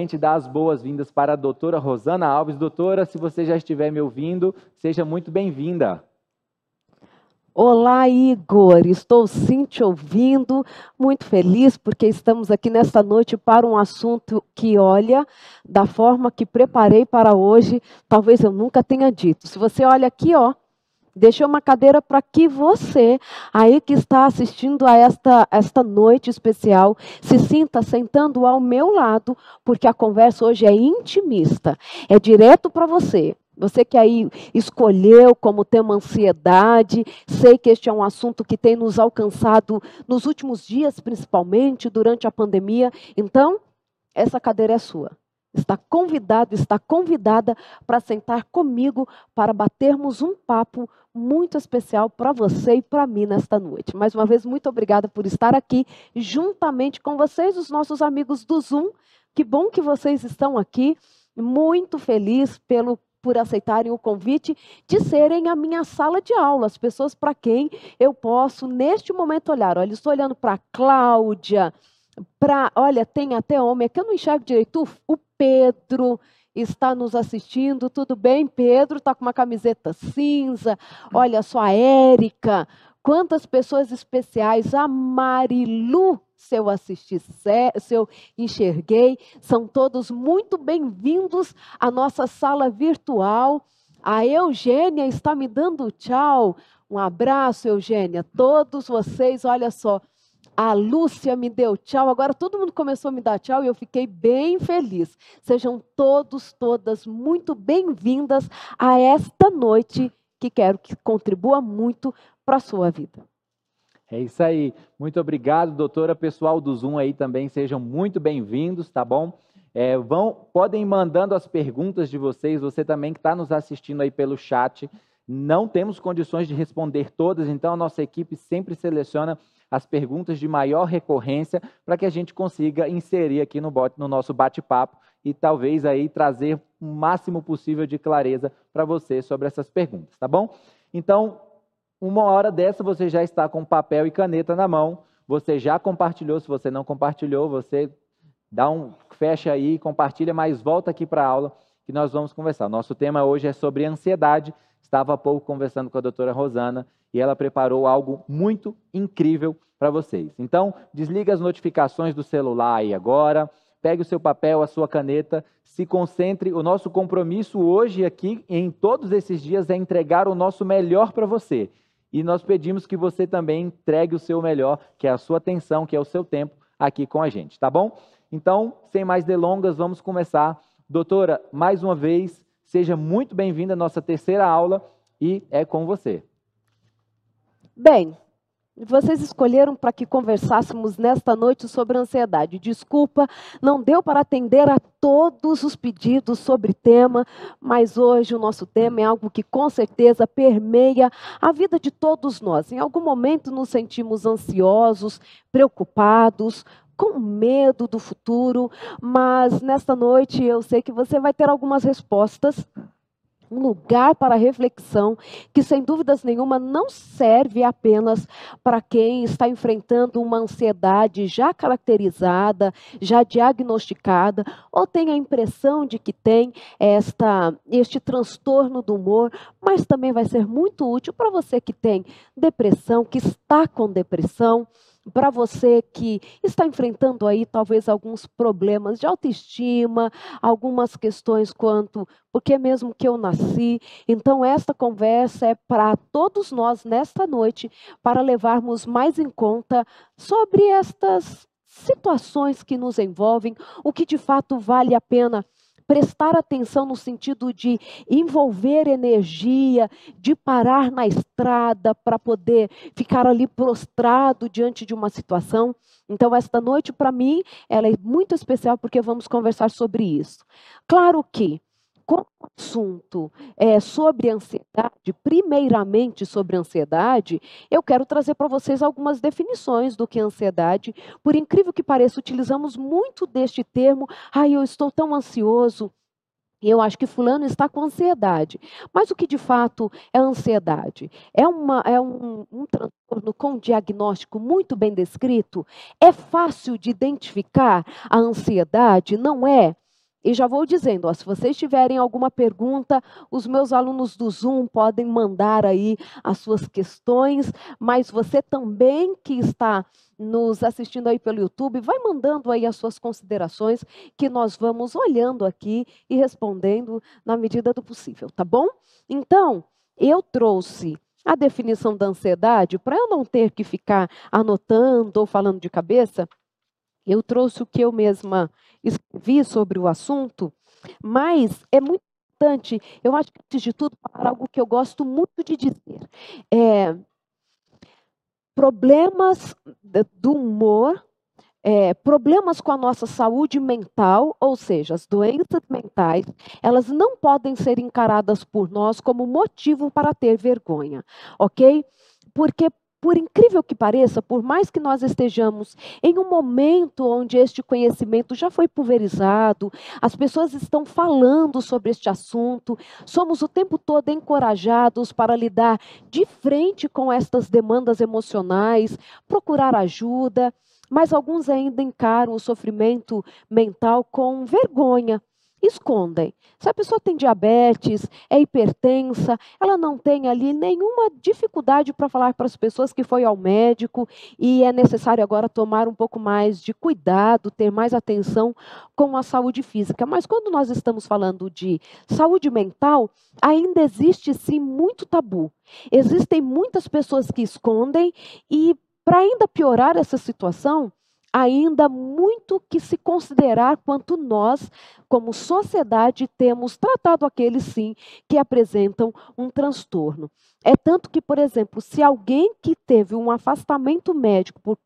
gente dar as boas-vindas para a doutora Rosana Alves. Doutora, se você já estiver me ouvindo, seja muito bem-vinda. Olá, Igor. Estou sim te ouvindo, muito feliz porque estamos aqui nesta noite para um assunto que, olha, da forma que preparei para hoje, talvez eu nunca tenha dito. Se você olha aqui, ó, Deixei uma cadeira para que você, aí que está assistindo a esta, esta noite especial, se sinta sentando ao meu lado, porque a conversa hoje é intimista, é direto para você. Você que aí escolheu como tema ansiedade, sei que este é um assunto que tem nos alcançado nos últimos dias, principalmente durante a pandemia. Então, essa cadeira é sua está convidado, está convidada para sentar comigo para batermos um papo muito especial para você e para mim nesta noite. Mais uma vez, muito obrigada por estar aqui juntamente com vocês, os nossos amigos do Zoom. Que bom que vocês estão aqui. Muito feliz pelo por aceitarem o convite de serem a minha sala de aula, as pessoas para quem eu posso neste momento olhar. Olha, estou olhando para Cláudia, para, olha, tem até homem, é que eu não enxergo direito, o Pedro está nos assistindo. Tudo bem, Pedro? Está com uma camiseta cinza. Olha só, a Érica. Quantas pessoas especiais. A Marilu, se eu assisti, se eu enxerguei. São todos muito bem-vindos à nossa sala virtual. A Eugênia está me dando tchau. Um abraço, Eugênia. Todos vocês, olha só, a Lúcia me deu tchau, agora todo mundo começou a me dar tchau e eu fiquei bem feliz. Sejam todos, todas muito bem-vindas a esta noite que quero que contribua muito para a sua vida. É isso aí. Muito obrigado, doutora. Pessoal do Zoom aí também sejam muito bem-vindos, tá bom? É, vão, podem mandando as perguntas de vocês. Você também que está nos assistindo aí pelo chat. Não temos condições de responder todas, então a nossa equipe sempre seleciona as perguntas de maior recorrência para que a gente consiga inserir aqui no, no nosso bate-papo e talvez aí trazer o máximo possível de clareza para você sobre essas perguntas, tá bom? Então, uma hora dessa você já está com papel e caneta na mão, você já compartilhou, se você não compartilhou, você dá um fecha aí, compartilha, mas volta aqui para a aula que nós vamos conversar. Nosso tema hoje é sobre ansiedade. Estava há pouco conversando com a doutora Rosana e ela preparou algo muito incrível para vocês. Então, desliga as notificações do celular aí agora, pegue o seu papel, a sua caneta, se concentre. O nosso compromisso hoje aqui, em todos esses dias, é entregar o nosso melhor para você. E nós pedimos que você também entregue o seu melhor, que é a sua atenção, que é o seu tempo aqui com a gente, tá bom? Então, sem mais delongas, vamos começar. Doutora, mais uma vez, seja muito bem-vinda à nossa terceira aula e é com você. Bem, vocês escolheram para que conversássemos nesta noite sobre ansiedade. Desculpa, não deu para atender a todos os pedidos sobre tema, mas hoje o nosso tema é algo que com certeza permeia a vida de todos nós. Em algum momento nos sentimos ansiosos, preocupados, com medo do futuro, mas nesta noite eu sei que você vai ter algumas respostas um lugar para reflexão que, sem dúvidas nenhuma, não serve apenas para quem está enfrentando uma ansiedade já caracterizada, já diagnosticada, ou tem a impressão de que tem esta, este transtorno do humor, mas também vai ser muito útil para você que tem depressão, que está com depressão para você que está enfrentando aí talvez alguns problemas de autoestima, algumas questões quanto por que mesmo que eu nasci. Então esta conversa é para todos nós nesta noite para levarmos mais em conta sobre estas situações que nos envolvem, o que de fato vale a pena prestar atenção no sentido de envolver energia, de parar na estrada para poder ficar ali prostrado diante de uma situação. Então, esta noite, para mim, ela é muito especial porque vamos conversar sobre isso. Claro que como o assunto é sobre ansiedade, primeiramente sobre ansiedade, eu quero trazer para vocês algumas definições do que é ansiedade. Por incrível que pareça, utilizamos muito deste termo. Ai, eu estou tão ansioso. Eu acho que fulano está com ansiedade. Mas o que de fato é ansiedade? É, uma, é um, um transtorno com diagnóstico muito bem descrito? É fácil de identificar a ansiedade? Não é? E já vou dizendo, ó, se vocês tiverem alguma pergunta, os meus alunos do Zoom podem mandar aí as suas questões, mas você também que está nos assistindo aí pelo YouTube, vai mandando aí as suas considerações que nós vamos olhando aqui e respondendo na medida do possível, tá bom? Então, eu trouxe a definição da ansiedade para eu não ter que ficar anotando ou falando de cabeça. Eu trouxe o que eu mesma escrevi sobre o assunto, mas é muito importante, eu acho que antes de tudo, falar algo que eu gosto muito de dizer. É, problemas do humor, é, problemas com a nossa saúde mental, ou seja, as doenças mentais, elas não podem ser encaradas por nós como motivo para ter vergonha, ok? Porque por incrível que pareça, por mais que nós estejamos em um momento onde este conhecimento já foi pulverizado, as pessoas estão falando sobre este assunto, somos o tempo todo encorajados para lidar de frente com estas demandas emocionais, procurar ajuda, mas alguns ainda encaram o sofrimento mental com vergonha escondem. Se a pessoa tem diabetes, é hipertensa, ela não tem ali nenhuma dificuldade para falar para as pessoas que foi ao médico e é necessário agora tomar um pouco mais de cuidado, ter mais atenção com a saúde física. Mas quando nós estamos falando de saúde mental, ainda existe sim muito tabu. Existem muitas pessoas que escondem e para ainda piorar essa situação, ainda muito que se considerar quanto nós, como sociedade, temos tratado aqueles sim que apresentam um transtorno. É tanto que, por exemplo, se alguém que teve um afastamento médico por,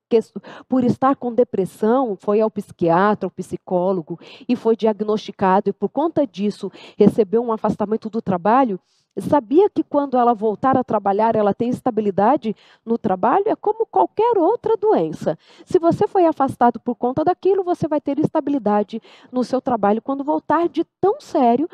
por estar com depressão, foi ao psiquiatra, ao psicólogo e foi diagnosticado e por conta disso recebeu um afastamento do trabalho, Sabia que quando ela voltar a trabalhar, ela tem estabilidade no trabalho? É como qualquer outra doença. Se você foi afastado por conta daquilo, você vai ter estabilidade no seu trabalho quando voltar de tão sério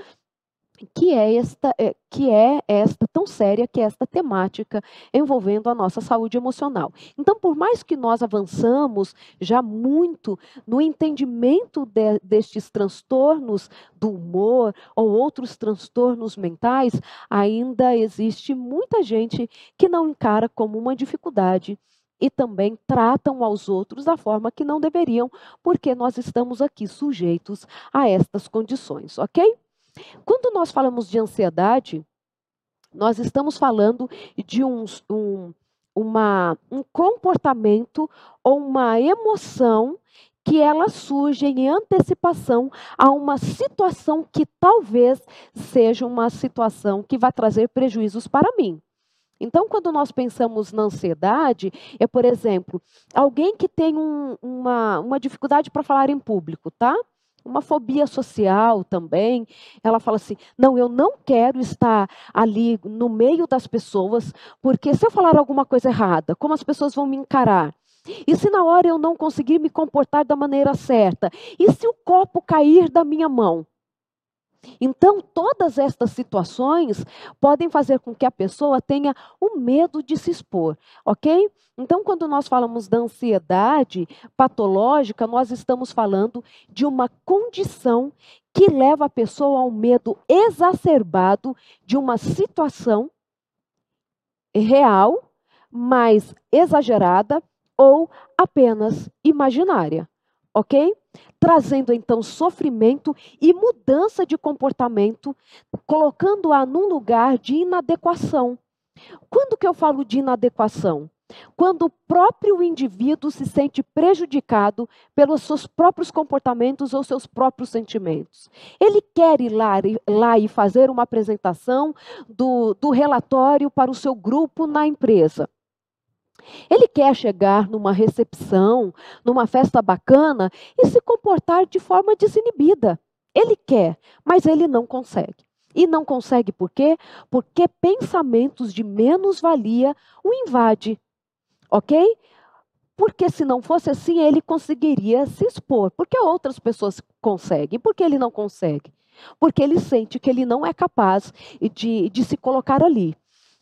que é esta é, que é esta tão séria que é esta temática envolvendo a nossa saúde emocional. Então, por mais que nós avançamos já muito no entendimento de, destes transtornos do humor ou outros transtornos mentais, ainda existe muita gente que não encara como uma dificuldade e também tratam aos outros da forma que não deveriam, porque nós estamos aqui sujeitos a estas condições, ok? Quando nós falamos de ansiedade, nós estamos falando de um, um, uma, um comportamento ou uma emoção que ela surge em antecipação a uma situação que talvez seja uma situação que vai trazer prejuízos para mim. Então, quando nós pensamos na ansiedade, é, por exemplo, alguém que tem um, uma, uma dificuldade para falar em público, tá? Uma fobia social também. Ela fala assim: não, eu não quero estar ali no meio das pessoas, porque se eu falar alguma coisa errada, como as pessoas vão me encarar? E se na hora eu não conseguir me comportar da maneira certa? E se o copo cair da minha mão? Então, todas estas situações podem fazer com que a pessoa tenha o medo de se expor, ok? Então, quando nós falamos da ansiedade patológica, nós estamos falando de uma condição que leva a pessoa ao medo exacerbado de uma situação real, mais exagerada ou apenas imaginária, ok? Trazendo então sofrimento e mudança de comportamento, colocando-a num lugar de inadequação. Quando que eu falo de inadequação? Quando o próprio indivíduo se sente prejudicado pelos seus próprios comportamentos ou seus próprios sentimentos. Ele quer ir lá, lá e fazer uma apresentação do, do relatório para o seu grupo na empresa. Ele quer chegar numa recepção, numa festa bacana e se comportar de forma desinibida. Ele quer, mas ele não consegue. E não consegue por quê? Porque pensamentos de menos-valia o invade. Ok? Porque se não fosse assim, ele conseguiria se expor. Porque outras pessoas conseguem. Por que ele não consegue? Porque ele sente que ele não é capaz de, de se colocar ali.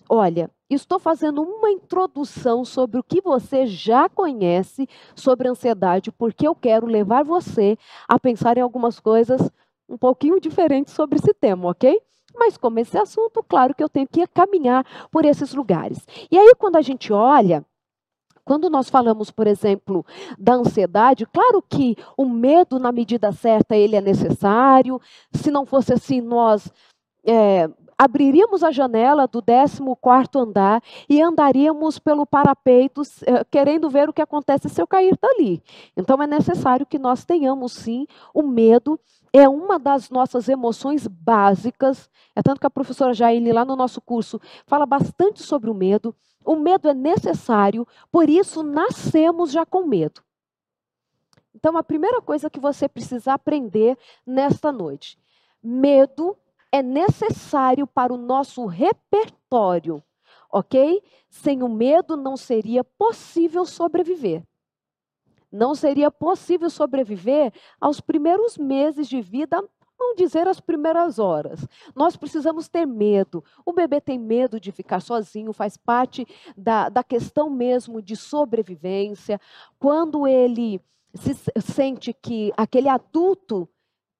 Olha, estou fazendo uma introdução sobre o que você já conhece sobre ansiedade, porque eu quero levar você a pensar em algumas coisas um pouquinho diferente sobre esse tema, ok? Mas como esse assunto, claro que eu tenho que caminhar por esses lugares. E aí, quando a gente olha quando nós falamos, por exemplo, da ansiedade, claro que o medo, na medida certa, ele é necessário. Se não fosse assim, nós é, abriríamos a janela do 14 andar e andaríamos pelo parapeito eh, querendo ver o que acontece se eu cair dali. Então é necessário que nós tenhamos sim o medo é uma das nossas emoções básicas. É tanto que a professora Jaine, lá no nosso curso, fala bastante sobre o medo. O medo é necessário, por isso nascemos já com medo. Então, a primeira coisa que você precisa aprender nesta noite: medo é necessário para o nosso repertório, ok? Sem o medo não seria possível sobreviver. Não seria possível sobreviver aos primeiros meses de vida, não dizer as primeiras horas. Nós precisamos ter medo. O bebê tem medo de ficar sozinho, faz parte da, da questão mesmo de sobrevivência. Quando ele se sente que aquele adulto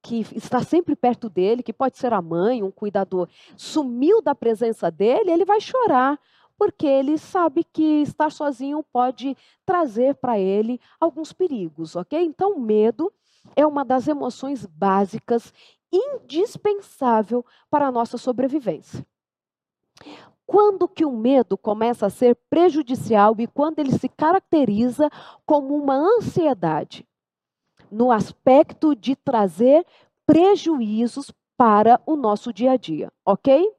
que está sempre perto dele, que pode ser a mãe, um cuidador, sumiu da presença dele, ele vai chorar, porque ele sabe que estar sozinho pode trazer para ele alguns perigos, ok? Então, o medo é uma das emoções básicas, indispensável para a nossa sobrevivência. Quando que o medo começa a ser prejudicial e quando ele se caracteriza como uma ansiedade? No aspecto de trazer prejuízos para o nosso dia a dia, ok?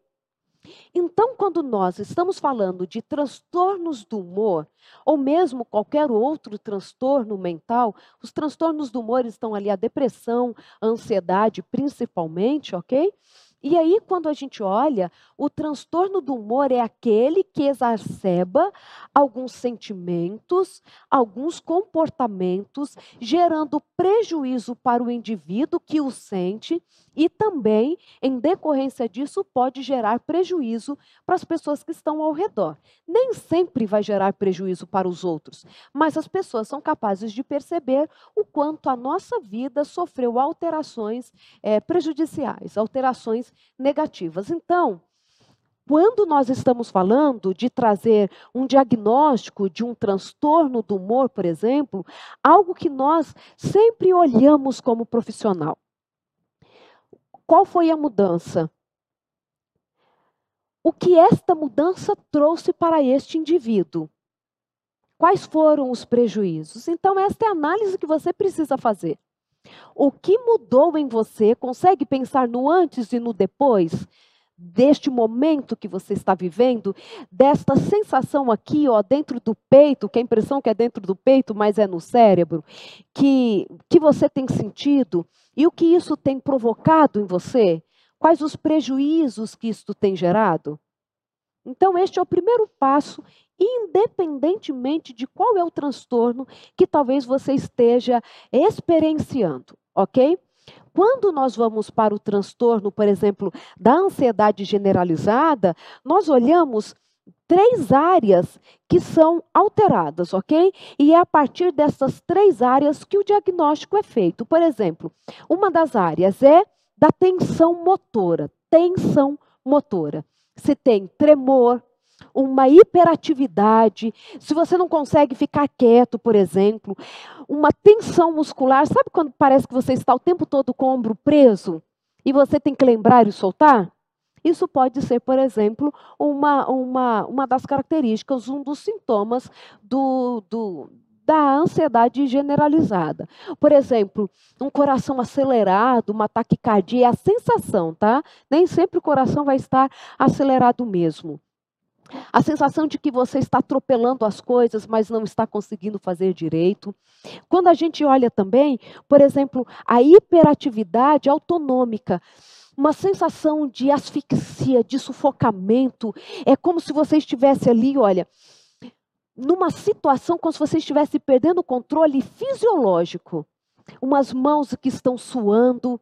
Então, quando nós estamos falando de transtornos do humor, ou mesmo qualquer outro transtorno mental, os transtornos do humor estão ali a depressão, a ansiedade, principalmente, ok? E aí, quando a gente olha, o transtorno do humor é aquele que exacerba alguns sentimentos, alguns comportamentos, gerando prejuízo para o indivíduo que o sente e também, em decorrência disso, pode gerar prejuízo para as pessoas que estão ao redor. Nem sempre vai gerar prejuízo para os outros, mas as pessoas são capazes de perceber o quanto a nossa vida sofreu alterações é, prejudiciais, alterações negativas. Então, quando nós estamos falando de trazer um diagnóstico de um transtorno do humor, por exemplo, algo que nós sempre olhamos como profissional. Qual foi a mudança? O que esta mudança trouxe para este indivíduo? Quais foram os prejuízos? Então, esta é a análise que você precisa fazer. O que mudou em você? Consegue pensar no antes e no depois? Deste momento que você está vivendo, desta sensação aqui, ó, dentro do peito, que a impressão que é dentro do peito, mas é no cérebro, que, que você tem sentido, e o que isso tem provocado em você? Quais os prejuízos que isso tem gerado? Então, este é o primeiro passo, independentemente de qual é o transtorno que talvez você esteja experienciando, ok? Quando nós vamos para o transtorno, por exemplo, da ansiedade generalizada, nós olhamos três áreas que são alteradas, ok? E é a partir dessas três áreas que o diagnóstico é feito. Por exemplo, uma das áreas é da tensão motora. Tensão motora. Se tem tremor, uma hiperatividade, se você não consegue ficar quieto, por exemplo, uma tensão muscular, sabe quando parece que você está o tempo todo com o ombro preso e você tem que lembrar e soltar? Isso pode ser, por exemplo, uma, uma, uma das características, um dos sintomas do, do, da ansiedade generalizada. Por exemplo, um coração acelerado, uma taquicardia, é a sensação, tá? Nem sempre o coração vai estar acelerado mesmo. A sensação de que você está atropelando as coisas, mas não está conseguindo fazer direito. Quando a gente olha também, por exemplo, a hiperatividade autonômica uma sensação de asfixia, de sufocamento. É como se você estivesse ali, olha, numa situação como se você estivesse perdendo o controle fisiológico. Umas mãos que estão suando.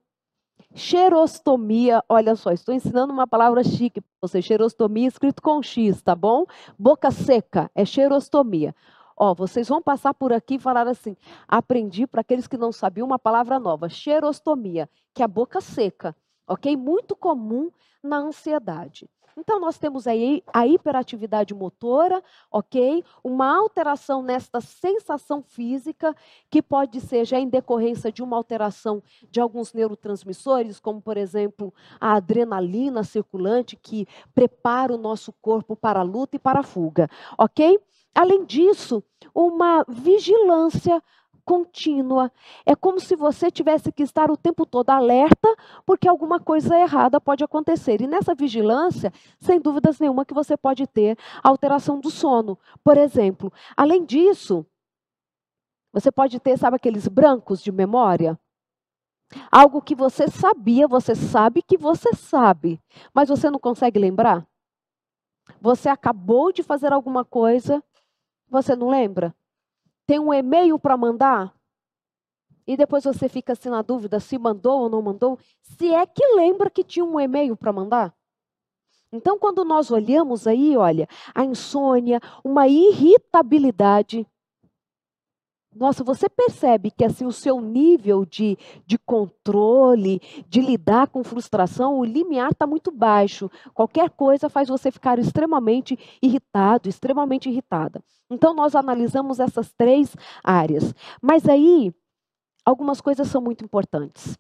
Cheirostomia, olha só, estou ensinando uma palavra chique para você. Cheirostomia escrito com X, tá bom? Boca seca é cheirostomia. Ó, vocês vão passar por aqui e falar assim: aprendi para aqueles que não sabiam uma palavra nova, xerostomia, que é a boca seca, ok? Muito comum na ansiedade. Então, nós temos aí a hiperatividade motora, ok? Uma alteração nesta sensação física, que pode ser já em decorrência de uma alteração de alguns neurotransmissores, como, por exemplo, a adrenalina circulante, que prepara o nosso corpo para a luta e para a fuga, ok? Além disso, uma vigilância contínua. É como se você tivesse que estar o tempo todo alerta, porque alguma coisa errada pode acontecer. E nessa vigilância, sem dúvidas nenhuma, que você pode ter alteração do sono. Por exemplo, além disso, você pode ter, sabe, aqueles brancos de memória? Algo que você sabia, você sabe que você sabe, mas você não consegue lembrar? Você acabou de fazer alguma coisa, você não lembra? Tem um e-mail para mandar, e depois você fica assim na dúvida se mandou ou não mandou, se é que lembra que tinha um e-mail para mandar. Então, quando nós olhamos aí, olha, a insônia, uma irritabilidade, nossa, você percebe que assim o seu nível de, de controle, de lidar com frustração, o limiar está muito baixo. Qualquer coisa faz você ficar extremamente irritado, extremamente irritada. Então nós analisamos essas três áreas. Mas aí algumas coisas são muito importantes.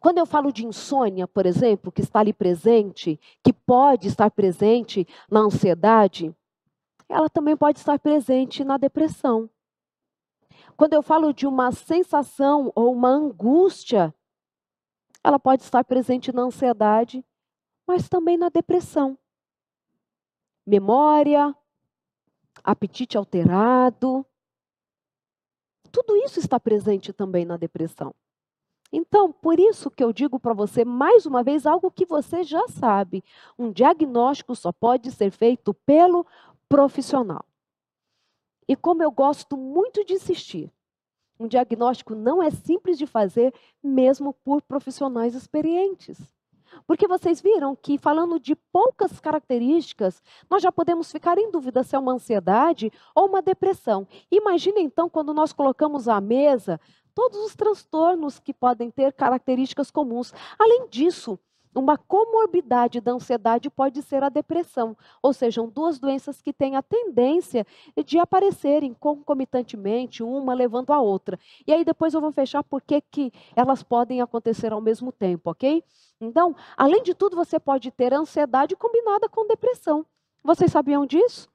Quando eu falo de insônia, por exemplo, que está ali presente, que pode estar presente na ansiedade, ela também pode estar presente na depressão. Quando eu falo de uma sensação ou uma angústia, ela pode estar presente na ansiedade, mas também na depressão. Memória, apetite alterado, tudo isso está presente também na depressão. Então, por isso que eu digo para você mais uma vez algo que você já sabe: um diagnóstico só pode ser feito pelo profissional. E como eu gosto muito de insistir, um diagnóstico não é simples de fazer, mesmo por profissionais experientes. Porque vocês viram que, falando de poucas características, nós já podemos ficar em dúvida se é uma ansiedade ou uma depressão. Imagine então quando nós colocamos à mesa todos os transtornos que podem ter características comuns. Além disso, uma comorbidade da ansiedade pode ser a depressão, ou seja, duas doenças que têm a tendência de aparecerem concomitantemente, uma levando a outra. E aí depois eu vou fechar porque que elas podem acontecer ao mesmo tempo, ok? Então, além de tudo, você pode ter ansiedade combinada com depressão. Vocês sabiam disso?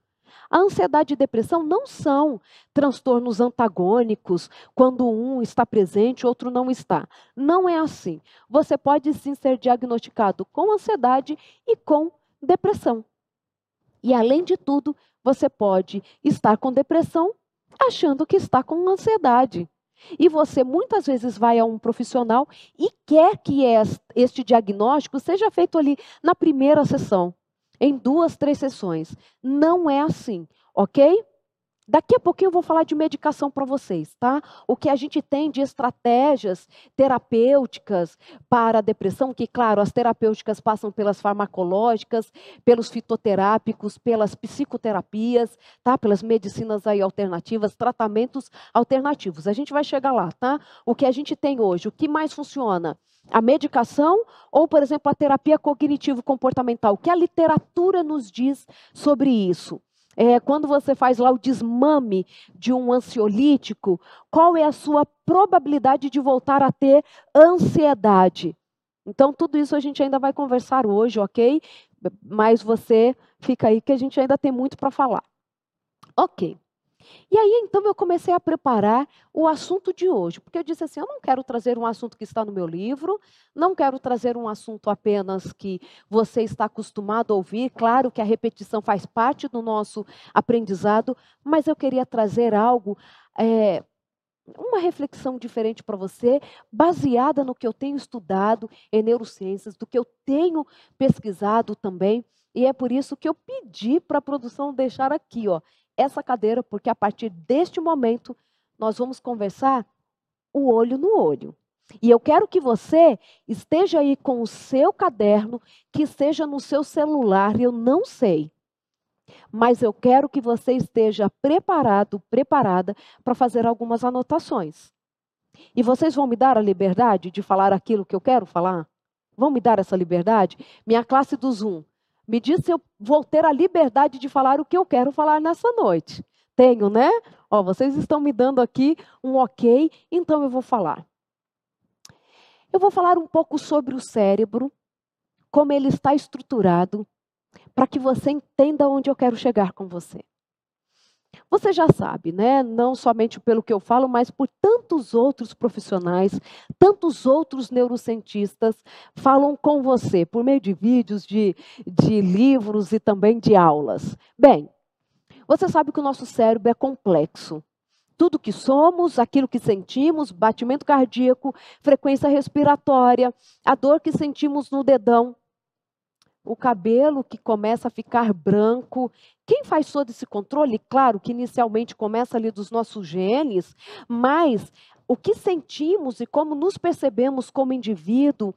A ansiedade e depressão não são transtornos antagônicos, quando um está presente, outro não está. Não é assim. Você pode sim ser diagnosticado com ansiedade e com depressão. E além de tudo, você pode estar com depressão achando que está com ansiedade. E você muitas vezes vai a um profissional e quer que este diagnóstico seja feito ali na primeira sessão em duas, três sessões. Não é assim, ok? Daqui a pouquinho eu vou falar de medicação para vocês, tá? O que a gente tem de estratégias terapêuticas para a depressão, que, claro, as terapêuticas passam pelas farmacológicas, pelos fitoterápicos, pelas psicoterapias, tá? Pelas medicinas aí alternativas, tratamentos alternativos. A gente vai chegar lá, tá? O que a gente tem hoje, o que mais funciona? A medicação ou, por exemplo, a terapia cognitivo-comportamental. O que a literatura nos diz sobre isso? É, quando você faz lá o desmame de um ansiolítico, qual é a sua probabilidade de voltar a ter ansiedade? Então, tudo isso a gente ainda vai conversar hoje, ok? Mas você fica aí que a gente ainda tem muito para falar. Ok. E aí, então, eu comecei a preparar o assunto de hoje, porque eu disse assim: eu não quero trazer um assunto que está no meu livro, não quero trazer um assunto apenas que você está acostumado a ouvir. Claro que a repetição faz parte do nosso aprendizado, mas eu queria trazer algo. É, uma reflexão diferente para você, baseada no que eu tenho estudado em neurociências, do que eu tenho pesquisado também. E é por isso que eu pedi para a produção deixar aqui, ó, essa cadeira, porque a partir deste momento nós vamos conversar o olho no olho. E eu quero que você esteja aí com o seu caderno, que esteja no seu celular, eu não sei. Mas eu quero que você esteja preparado, preparada para fazer algumas anotações. E vocês vão me dar a liberdade de falar aquilo que eu quero falar? Vão me dar essa liberdade? Minha classe do Zoom, me diz se eu vou ter a liberdade de falar o que eu quero falar nessa noite. Tenho, né? Ó, vocês estão me dando aqui um ok, então eu vou falar. Eu vou falar um pouco sobre o cérebro, como ele está estruturado, para que você entenda onde eu quero chegar com você. Você já sabe, né? Não somente pelo que eu falo, mas por tantos outros profissionais, tantos outros neurocientistas falam com você por meio de vídeos, de, de livros e também de aulas. Bem, você sabe que o nosso cérebro é complexo. Tudo que somos, aquilo que sentimos, batimento cardíaco, frequência respiratória, a dor que sentimos no dedão, o cabelo que começa a ficar branco. Quem faz todo esse controle? Claro que inicialmente começa ali dos nossos genes, mas o que sentimos e como nos percebemos como indivíduo,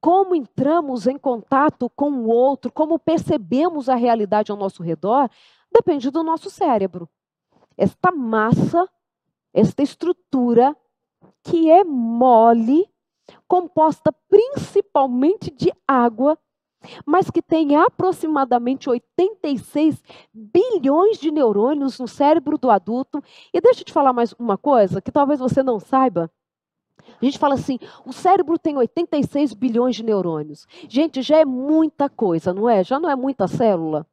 como entramos em contato com o outro, como percebemos a realidade ao nosso redor, depende do nosso cérebro. Esta massa, esta estrutura que é mole, composta principalmente de água, mas que tem aproximadamente 86 bilhões de neurônios no cérebro do adulto. E deixa eu te falar mais uma coisa que talvez você não saiba. A gente fala assim, o cérebro tem 86 bilhões de neurônios. Gente, já é muita coisa, não é? Já não é muita célula.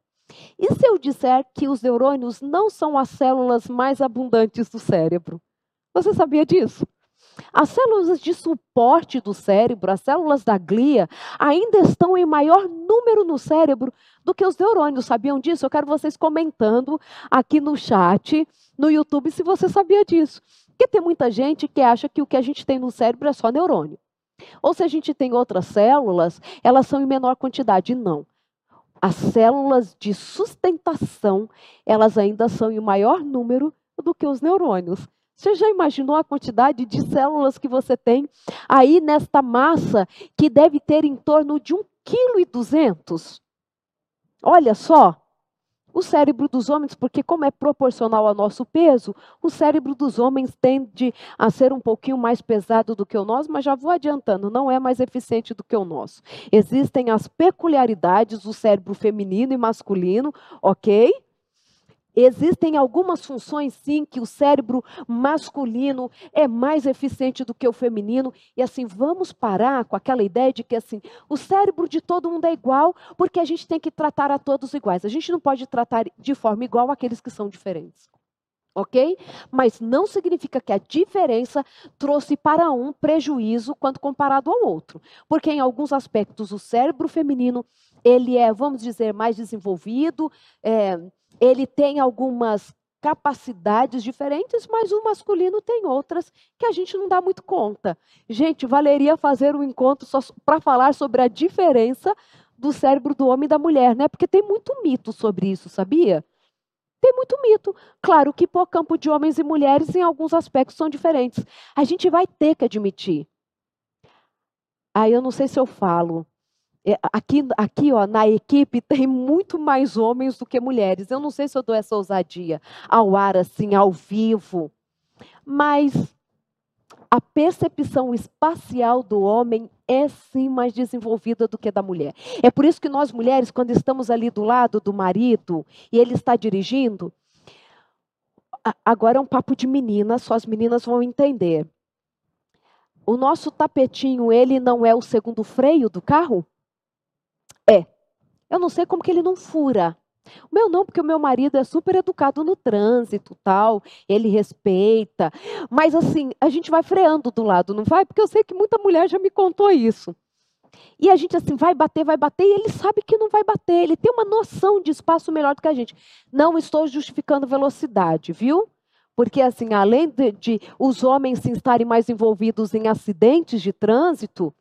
E se eu disser que os neurônios não são as células mais abundantes do cérebro? Você sabia disso? As células de suporte do cérebro, as células da glia, ainda estão em maior número no cérebro do que os neurônios. Sabiam disso? Eu quero vocês comentando aqui no chat, no YouTube, se você sabia disso. Porque tem muita gente que acha que o que a gente tem no cérebro é só neurônio. Ou se a gente tem outras células, elas são em menor quantidade. Não. As células de sustentação, elas ainda são em maior número do que os neurônios. Você já imaginou a quantidade de células que você tem aí nesta massa que deve ter em torno de 1,2 kg? Olha só, o cérebro dos homens, porque como é proporcional ao nosso peso, o cérebro dos homens tende a ser um pouquinho mais pesado do que o nosso, mas já vou adiantando, não é mais eficiente do que o nosso. Existem as peculiaridades do cérebro feminino e masculino, ok? Existem algumas funções, sim, que o cérebro masculino é mais eficiente do que o feminino. E assim, vamos parar com aquela ideia de que assim, o cérebro de todo mundo é igual, porque a gente tem que tratar a todos iguais. A gente não pode tratar de forma igual aqueles que são diferentes. Ok? Mas não significa que a diferença trouxe para um prejuízo quando comparado ao outro. Porque em alguns aspectos o cérebro feminino, ele é, vamos dizer, mais desenvolvido, é, ele tem algumas capacidades diferentes, mas o masculino tem outras que a gente não dá muito conta. Gente, valeria fazer um encontro só para falar sobre a diferença do cérebro do homem e da mulher, né? Porque tem muito mito sobre isso, sabia? Tem muito mito. Claro que campo de homens e mulheres em alguns aspectos são diferentes. A gente vai ter que admitir. Aí eu não sei se eu falo aqui, aqui ó, na equipe tem muito mais homens do que mulheres. Eu não sei se eu dou essa ousadia ao ar, assim, ao vivo. Mas a percepção espacial do homem é sim mais desenvolvida do que da mulher. É por isso que nós mulheres, quando estamos ali do lado do marido e ele está dirigindo, agora é um papo de meninas, só as meninas vão entender. O nosso tapetinho, ele não é o segundo freio do carro? É. Eu não sei como que ele não fura. O meu não, porque o meu marido é super educado no trânsito, tal, ele respeita. Mas assim, a gente vai freando do lado, não vai? Porque eu sei que muita mulher já me contou isso. E a gente assim, vai bater, vai bater, e ele sabe que não vai bater, ele tem uma noção de espaço melhor do que a gente. Não estou justificando velocidade, viu? Porque assim, além de, de os homens estarem mais envolvidos em acidentes de trânsito,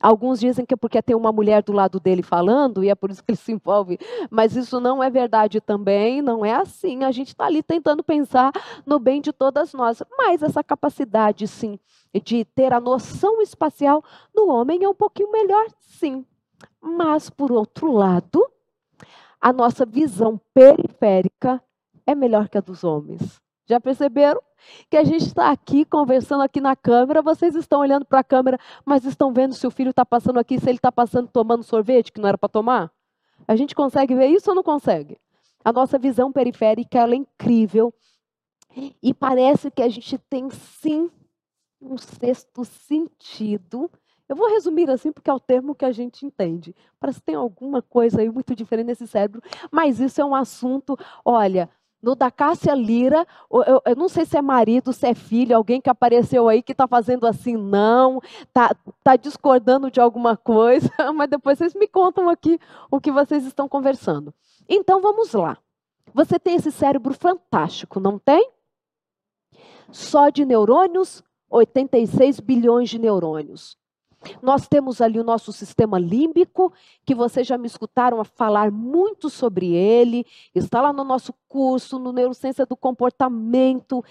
Alguns dizem que é porque tem uma mulher do lado dele falando e é por isso que ele se envolve, mas isso não é verdade também, não é assim. A gente está ali tentando pensar no bem de todas nós. Mas essa capacidade, sim, de ter a noção espacial no homem é um pouquinho melhor, sim. Mas, por outro lado, a nossa visão periférica é melhor que a dos homens. Já perceberam? Que a gente está aqui conversando aqui na câmera, vocês estão olhando para a câmera, mas estão vendo se o filho está passando aqui, se ele está passando tomando sorvete que não era para tomar? A gente consegue ver isso ou não consegue? A nossa visão periférica ela é incrível e parece que a gente tem sim um sexto sentido. Eu vou resumir assim porque é o termo que a gente entende. Parece que tem alguma coisa aí muito diferente nesse cérebro, mas isso é um assunto, olha, no da Cássia Lira, eu, eu, não sei se é marido, se é filho, alguém que apareceu aí que está fazendo assim, não, está tá discordando de alguma coisa, mas depois vocês me contam aqui o que vocês estão conversando. Então vamos lá. Você tem esse cérebro fantástico, não tem? Só de neurônios, 86 bilhões de neurônios. Nós temos ali o nosso sistema límbico, que vocês já me escutaram falar muito sobre ele, está lá no nosso curso, no Neurociência do Comportamento,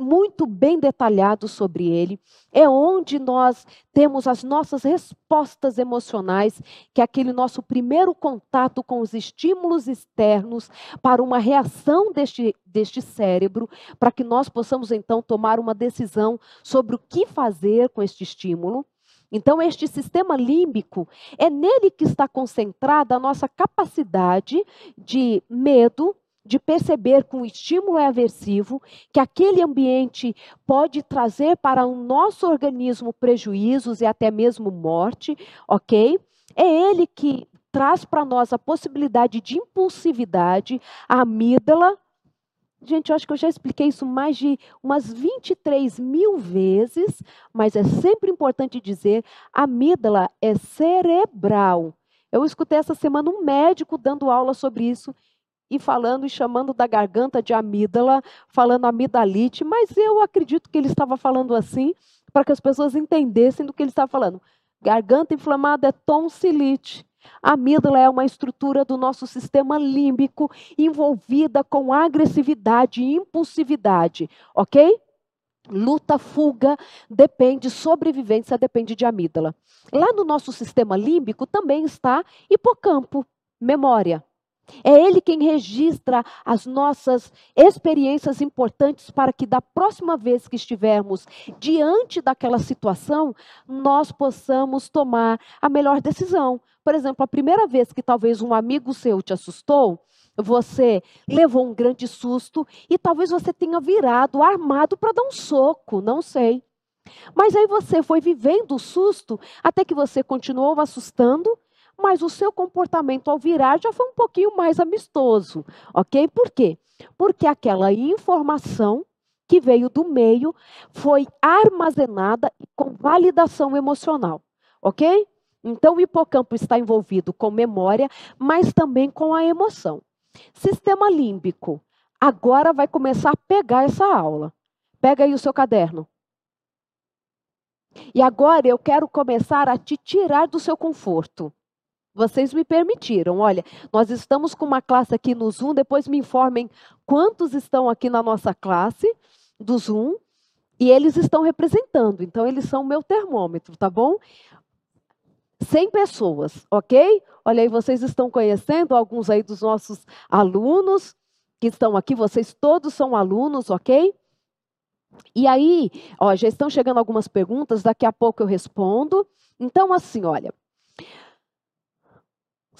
muito bem detalhado sobre ele. É onde nós temos as nossas respostas emocionais, que é aquele nosso primeiro contato com os estímulos externos para uma reação deste, deste cérebro, para que nós possamos então tomar uma decisão sobre o que fazer com este estímulo. Então, este sistema límbico, é nele que está concentrada a nossa capacidade de medo, de perceber um estímulo aversivo, que aquele ambiente pode trazer para o nosso organismo prejuízos e até mesmo morte, ok? É ele que traz para nós a possibilidade de impulsividade, a amígdala, Gente, eu acho que eu já expliquei isso mais de umas 23 mil vezes, mas é sempre importante dizer: a amígdala é cerebral. Eu escutei essa semana um médico dando aula sobre isso e falando e chamando da garganta de amígdala, falando amidalite, mas eu acredito que ele estava falando assim para que as pessoas entendessem do que ele estava falando. Garganta inflamada é tonsilite. A amígdala é uma estrutura do nosso sistema límbico envolvida com agressividade e impulsividade, ok? Luta, fuga, depende, sobrevivência depende de amígdala. Lá no nosso sistema límbico também está hipocampo, memória. É ele quem registra as nossas experiências importantes para que da próxima vez que estivermos diante daquela situação, nós possamos tomar a melhor decisão. Por exemplo, a primeira vez que talvez um amigo seu te assustou, você levou um grande susto e talvez você tenha virado armado para dar um soco, não sei. Mas aí você foi vivendo o susto até que você continuou assustando mas o seu comportamento ao virar já foi um pouquinho mais amistoso, ok? Por quê? Porque aquela informação que veio do meio foi armazenada com validação emocional, ok? Então o hipocampo está envolvido com memória, mas também com a emoção. Sistema límbico. Agora vai começar a pegar essa aula. Pega aí o seu caderno. E agora eu quero começar a te tirar do seu conforto. Vocês me permitiram. Olha, nós estamos com uma classe aqui no Zoom. Depois me informem quantos estão aqui na nossa classe do Zoom. E eles estão representando. Então, eles são o meu termômetro, tá bom? 100 pessoas, ok? Olha aí, vocês estão conhecendo alguns aí dos nossos alunos que estão aqui. Vocês todos são alunos, ok? E aí, ó, já estão chegando algumas perguntas. Daqui a pouco eu respondo. Então, assim, olha.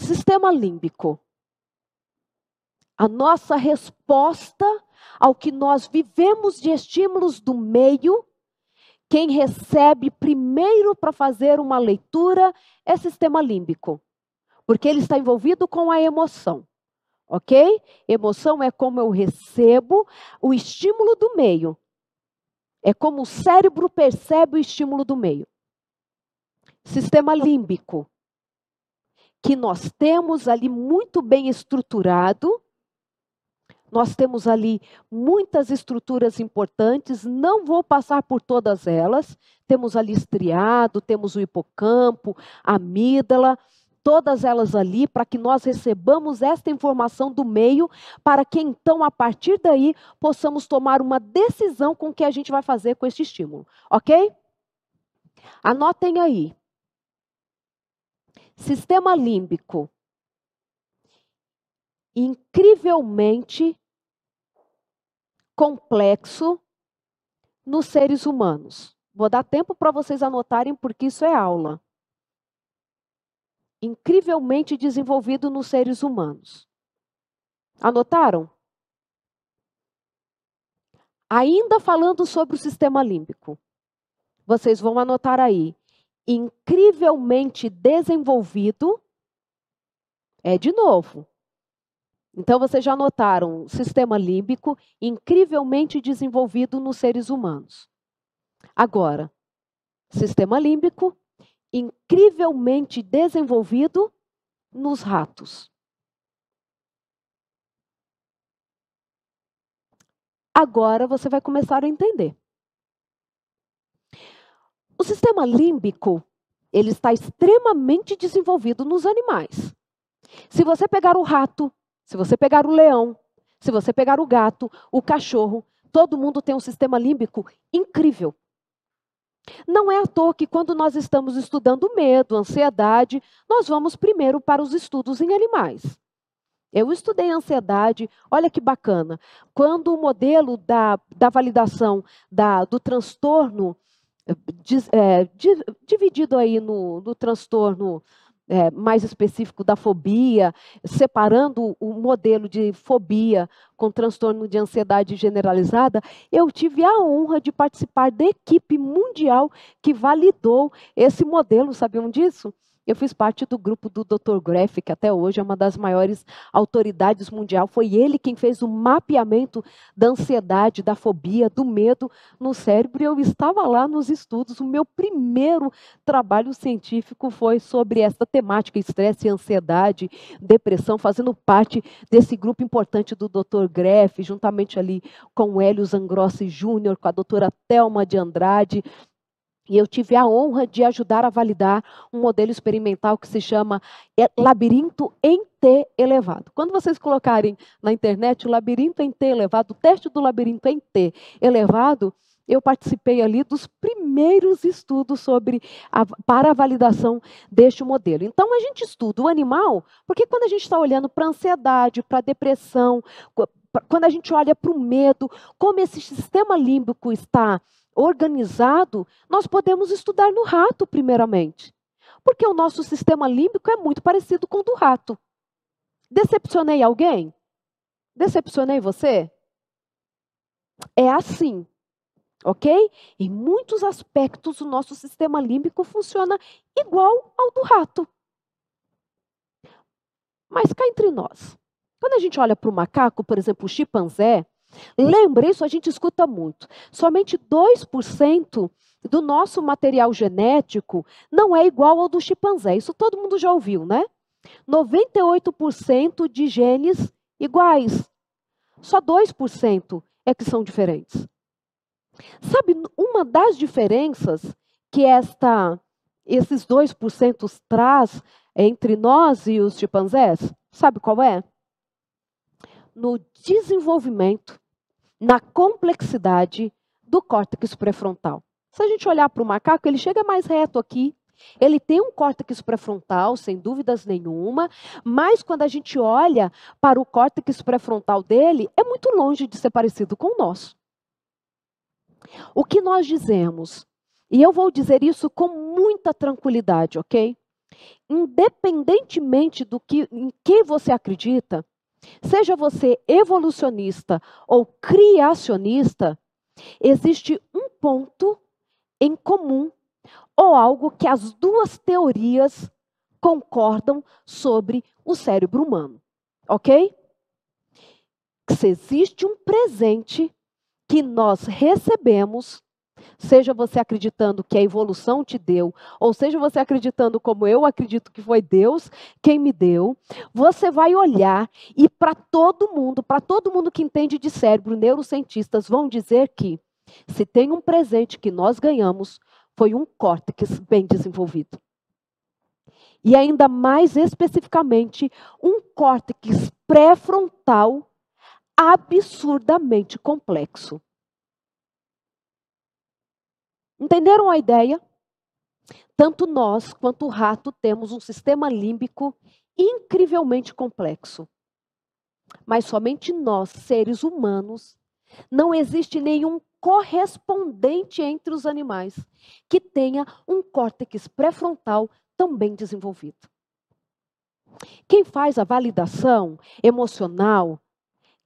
Sistema límbico. A nossa resposta ao que nós vivemos de estímulos do meio, quem recebe primeiro para fazer uma leitura é sistema límbico, porque ele está envolvido com a emoção. Ok? Emoção é como eu recebo o estímulo do meio. É como o cérebro percebe o estímulo do meio. Sistema límbico que nós temos ali muito bem estruturado. Nós temos ali muitas estruturas importantes, não vou passar por todas elas. Temos ali estriado, temos o hipocampo, a amígdala, todas elas ali para que nós recebamos esta informação do meio, para que então a partir daí possamos tomar uma decisão com o que a gente vai fazer com este estímulo, OK? Anotem aí. Sistema límbico. incrivelmente complexo nos seres humanos. Vou dar tempo para vocês anotarem, porque isso é aula. Incrivelmente desenvolvido nos seres humanos. Anotaram? Ainda falando sobre o sistema límbico. Vocês vão anotar aí. Incrivelmente desenvolvido. É de novo. Então, vocês já notaram sistema límbico incrivelmente desenvolvido nos seres humanos. Agora, sistema límbico incrivelmente desenvolvido nos ratos. Agora você vai começar a entender. O sistema límbico, ele está extremamente desenvolvido nos animais. Se você pegar o rato, se você pegar o leão, se você pegar o gato, o cachorro, todo mundo tem um sistema límbico incrível. Não é à toa que quando nós estamos estudando medo, ansiedade, nós vamos primeiro para os estudos em animais. Eu estudei ansiedade, olha que bacana. Quando o modelo da, da validação da, do transtorno, é, dividido aí no, no transtorno é, mais específico da fobia, separando o modelo de fobia com transtorno de ansiedade generalizada, eu tive a honra de participar da equipe mundial que validou esse modelo. Sabiam disso? Eu fiz parte do grupo do Dr. Greff, que até hoje é uma das maiores autoridades mundial. Foi ele quem fez o mapeamento da ansiedade, da fobia, do medo no cérebro. Eu estava lá nos estudos. O meu primeiro trabalho científico foi sobre essa temática: estresse, ansiedade, depressão, fazendo parte desse grupo importante do Dr. Greff, juntamente ali com o Hélio Zangrossi Júnior, com a doutora Thelma de Andrade. E eu tive a honra de ajudar a validar um modelo experimental que se chama é, labirinto em T elevado. Quando vocês colocarem na internet o labirinto em T elevado, o teste do labirinto em T elevado, eu participei ali dos primeiros estudos sobre a, para a validação deste modelo. Então a gente estuda o animal, porque quando a gente está olhando para a ansiedade, para a depressão, quando a gente olha para o medo, como esse sistema límbico está organizado, nós podemos estudar no rato, primeiramente. Porque o nosso sistema límbico é muito parecido com o do rato. Decepcionei alguém? Decepcionei você? É assim, ok? Em muitos aspectos, o nosso sistema límbico funciona igual ao do rato. Mas cá entre nós, quando a gente olha para o macaco, por exemplo, o chimpanzé, Lembra, isso a gente escuta muito. Somente 2% do nosso material genético não é igual ao do chimpanzé. Isso todo mundo já ouviu, né? 98% de genes iguais. Só 2% é que são diferentes. Sabe, uma das diferenças que esta, esses 2% traz entre nós e os chimpanzés, sabe qual é? No desenvolvimento na complexidade do córtex pré-frontal. Se a gente olhar para o macaco, ele chega mais reto aqui. Ele tem um córtex pré-frontal, sem dúvidas nenhuma, mas quando a gente olha para o córtex pré-frontal dele, é muito longe de ser parecido com o nosso. O que nós dizemos, e eu vou dizer isso com muita tranquilidade, ok? Independentemente do que em que você acredita, Seja você evolucionista ou criacionista, existe um ponto em comum ou algo que as duas teorias concordam sobre o cérebro humano, ok? Se existe um presente que nós recebemos Seja você acreditando que a evolução te deu, ou seja você acreditando como eu acredito que foi Deus quem me deu, você vai olhar e para todo mundo, para todo mundo que entende de cérebro, neurocientistas vão dizer que se tem um presente que nós ganhamos, foi um córtex bem desenvolvido. E ainda mais especificamente, um córtex pré-frontal absurdamente complexo. Entenderam a ideia? Tanto nós quanto o rato temos um sistema límbico incrivelmente complexo. Mas somente nós, seres humanos, não existe nenhum correspondente entre os animais que tenha um córtex pré-frontal também desenvolvido. Quem faz a validação emocional,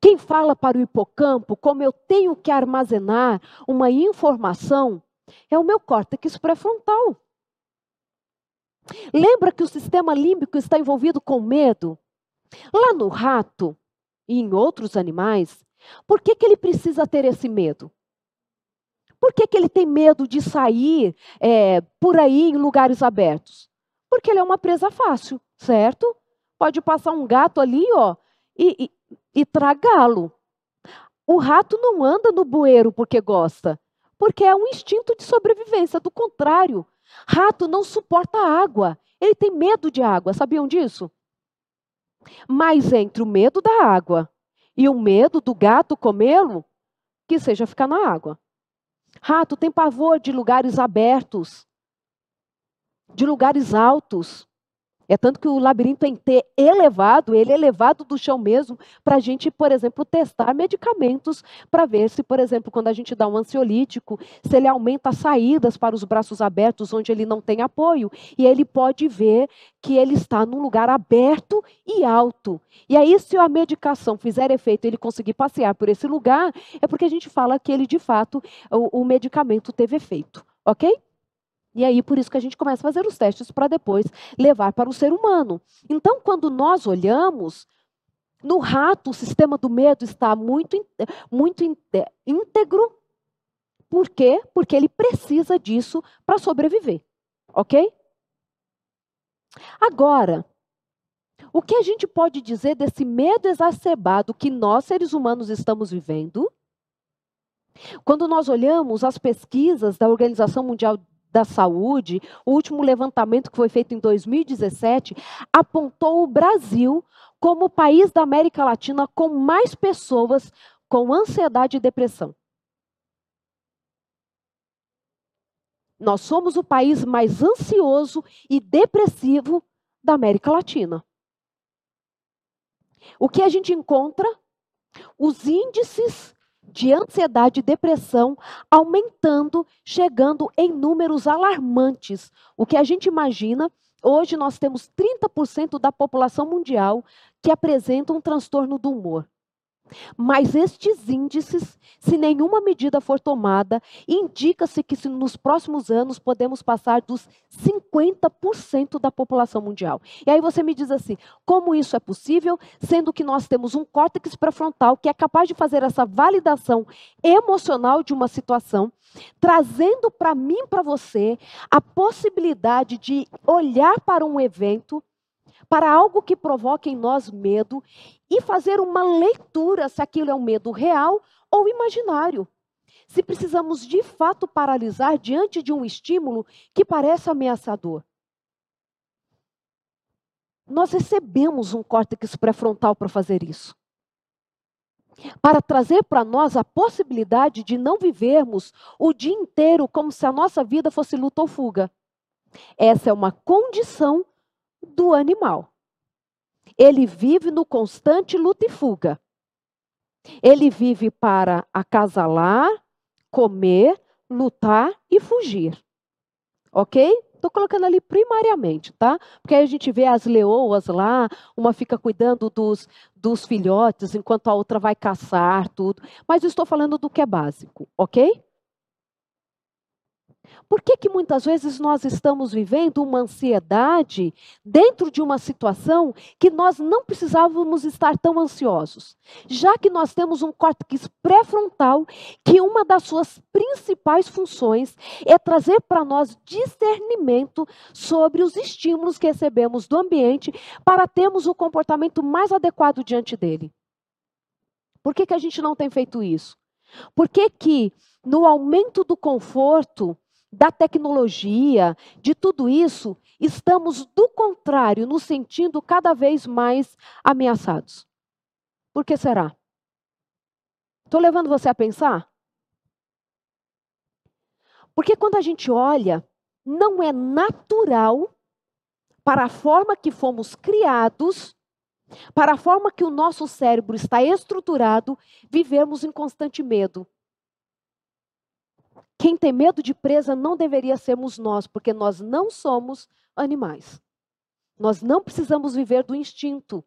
quem fala para o hipocampo como eu tenho que armazenar uma informação, é o meu córtex pré-frontal. Lembra que o sistema límbico está envolvido com medo? Lá no rato e em outros animais, por que, que ele precisa ter esse medo? Por que, que ele tem medo de sair é, por aí em lugares abertos? Porque ele é uma presa fácil, certo? Pode passar um gato ali, ó, e, e, e tragá-lo. O rato não anda no bueiro porque gosta, porque é um instinto de sobrevivência. Do contrário, rato não suporta água. Ele tem medo de água. Sabiam disso? Mas entre o medo da água e o medo do gato comê-lo, que seja ficar na água. Rato tem pavor de lugares abertos, de lugares altos. É tanto que o labirinto tem que ter elevado, ele é elevado do chão mesmo, para a gente, por exemplo, testar medicamentos para ver se, por exemplo, quando a gente dá um ansiolítico, se ele aumenta as saídas para os braços abertos, onde ele não tem apoio. E ele pode ver que ele está num lugar aberto e alto. E aí, se a medicação fizer efeito ele conseguir passear por esse lugar, é porque a gente fala que ele, de fato, o, o medicamento teve efeito. Ok? E aí, por isso que a gente começa a fazer os testes para depois levar para o ser humano. Então, quando nós olhamos, no rato, o sistema do medo está muito, muito íntegro. Por quê? Porque ele precisa disso para sobreviver. Ok? Agora, o que a gente pode dizer desse medo exacerbado que nós, seres humanos, estamos vivendo? Quando nós olhamos as pesquisas da Organização Mundial da Saúde, o último levantamento que foi feito em 2017, apontou o Brasil como o país da América Latina com mais pessoas com ansiedade e depressão. Nós somos o país mais ansioso e depressivo da América Latina. O que a gente encontra? Os índices de ansiedade e depressão aumentando, chegando em números alarmantes. O que a gente imagina, hoje nós temos 30% da população mundial que apresenta um transtorno do humor. Mas estes índices, se nenhuma medida for tomada, indica-se que nos próximos anos podemos passar dos 50% da população mundial. E aí você me diz assim: como isso é possível, sendo que nós temos um córtex pré-frontal que é capaz de fazer essa validação emocional de uma situação, trazendo para mim, para você, a possibilidade de olhar para um evento para algo que provoque em nós medo e fazer uma leitura se aquilo é um medo real ou imaginário. Se precisamos de fato paralisar diante de um estímulo que parece ameaçador. Nós recebemos um córtex pré-frontal para fazer isso. Para trazer para nós a possibilidade de não vivermos o dia inteiro como se a nossa vida fosse luta ou fuga. Essa é uma condição do animal. Ele vive no constante luta e fuga. Ele vive para acasalar, comer, lutar e fugir. Ok? Estou colocando ali primariamente, tá? Porque aí a gente vê as leoas lá, uma fica cuidando dos, dos filhotes, enquanto a outra vai caçar, tudo. Mas estou falando do que é básico, ok? Por que, que muitas vezes nós estamos vivendo uma ansiedade dentro de uma situação que nós não precisávamos estar tão ansiosos? Já que nós temos um córtex pré-frontal que uma das suas principais funções é trazer para nós discernimento sobre os estímulos que recebemos do ambiente para termos o comportamento mais adequado diante dele. Por que, que a gente não tem feito isso? Por que, que no aumento do conforto, da tecnologia, de tudo isso, estamos, do contrário, nos sentindo cada vez mais ameaçados. Por que será? Estou levando você a pensar? Porque quando a gente olha, não é natural para a forma que fomos criados para a forma que o nosso cérebro está estruturado, vivemos em constante medo. Quem tem medo de presa não deveria sermos nós, porque nós não somos animais. Nós não precisamos viver do instinto.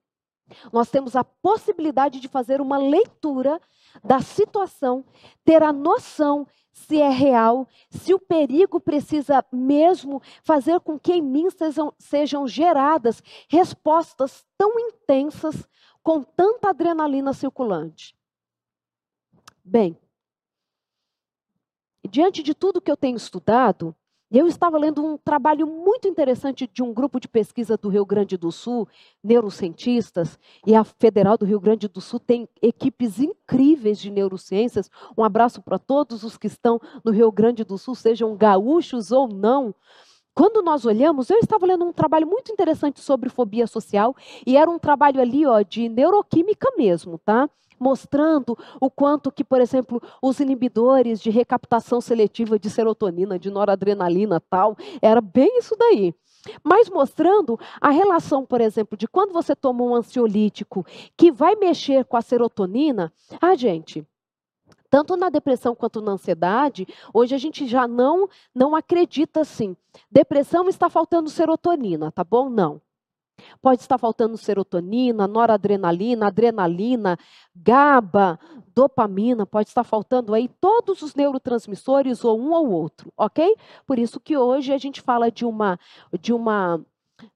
Nós temos a possibilidade de fazer uma leitura da situação, ter a noção se é real, se o perigo precisa mesmo fazer com que em mim sejam, sejam geradas respostas tão intensas, com tanta adrenalina circulante. Bem, diante de tudo que eu tenho estudado, eu estava lendo um trabalho muito interessante de um grupo de pesquisa do Rio Grande do Sul, neurocientistas, e a Federal do Rio Grande do Sul tem equipes incríveis de neurociências. Um abraço para todos os que estão no Rio Grande do Sul, sejam gaúchos ou não. Quando nós olhamos, eu estava lendo um trabalho muito interessante sobre fobia social, e era um trabalho ali, ó, de neuroquímica mesmo, tá? Mostrando o quanto que, por exemplo, os inibidores de recaptação seletiva de serotonina, de noradrenalina, tal, era bem isso daí. Mas mostrando a relação, por exemplo, de quando você toma um ansiolítico que vai mexer com a serotonina, ah, gente, tanto na depressão quanto na ansiedade, hoje a gente já não não acredita assim. Depressão está faltando serotonina, tá bom? Não. Pode estar faltando serotonina, noradrenalina, adrenalina, GABA, dopamina, pode estar faltando aí todos os neurotransmissores ou um ou outro, ok? Por isso que hoje a gente fala de uma de uma